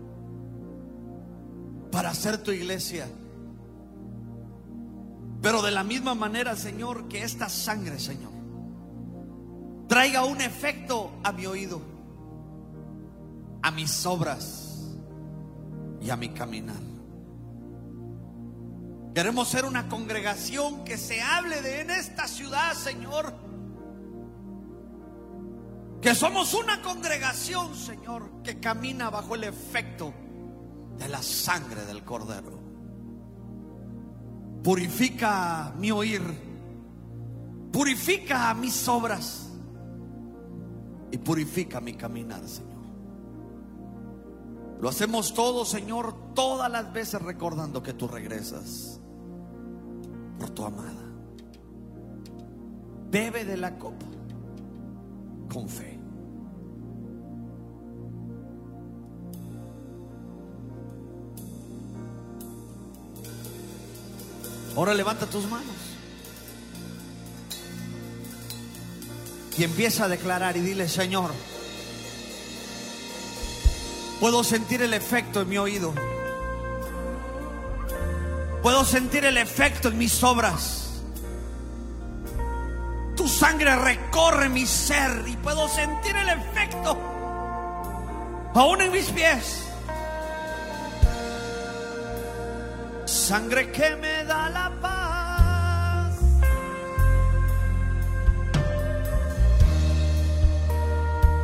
para hacer tu iglesia. Pero de la misma manera, Señor, que esta sangre, Señor, traiga un efecto a mi oído, a mis obras y a mi caminar. Queremos ser una congregación que se hable de en esta ciudad, Señor. Que somos una congregación, Señor, que camina bajo el efecto de la sangre del Cordero. Purifica mi oír, purifica mis obras y purifica mi caminar, Señor. Lo hacemos todo, Señor, todas las veces recordando que tú regresas por tu amada. Bebe de la copa con fe. Ahora levanta tus manos. Y empieza a declarar y dile, Señor, puedo sentir el efecto en mi oído. Puedo sentir el efecto en mis obras. Tu sangre recorre mi ser y puedo sentir el efecto aún en mis pies. Sangre que me da la paz.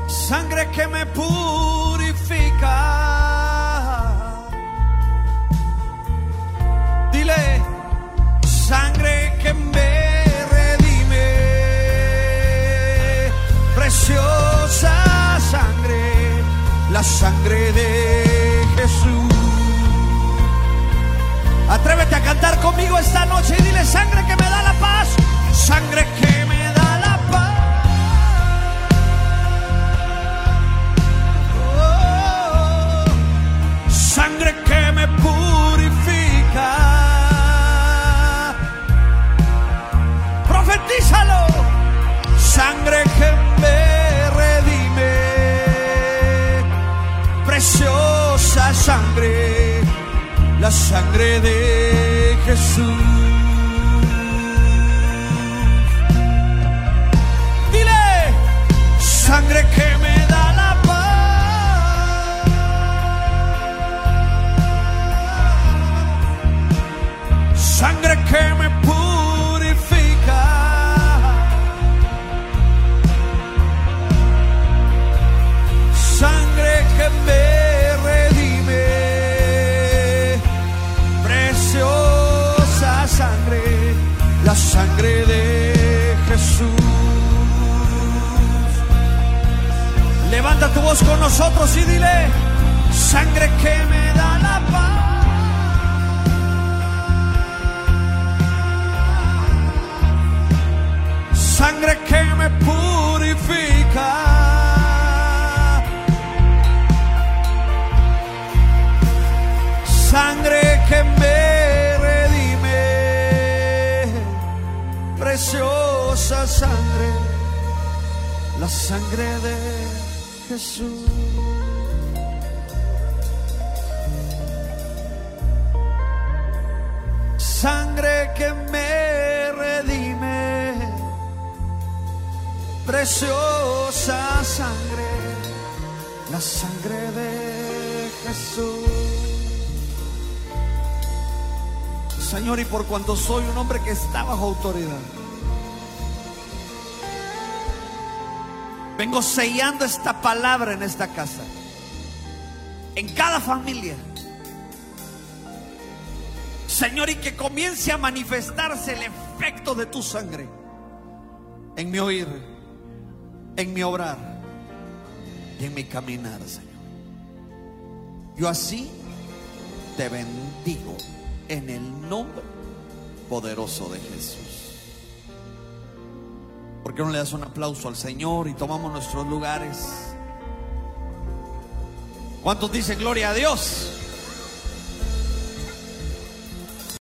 Sangre que me purifica. Dile, sangre que me redime. Preciosa sangre, la sangre de Atrévete a cantar conmigo esta noche y dile sangre que me da la paz, sangre que me soy un hombre que está bajo autoridad, vengo sellando esta palabra en esta casa, en cada familia. Señor, y que comience a manifestarse el efecto de tu sangre en mi oír, en mi obrar y en mi caminar, Señor. Yo así te bendigo en el nombre poderoso de Jesús. ¿Por qué no le das un aplauso al Señor y tomamos nuestros lugares? ¿Cuántos dicen gloria a Dios?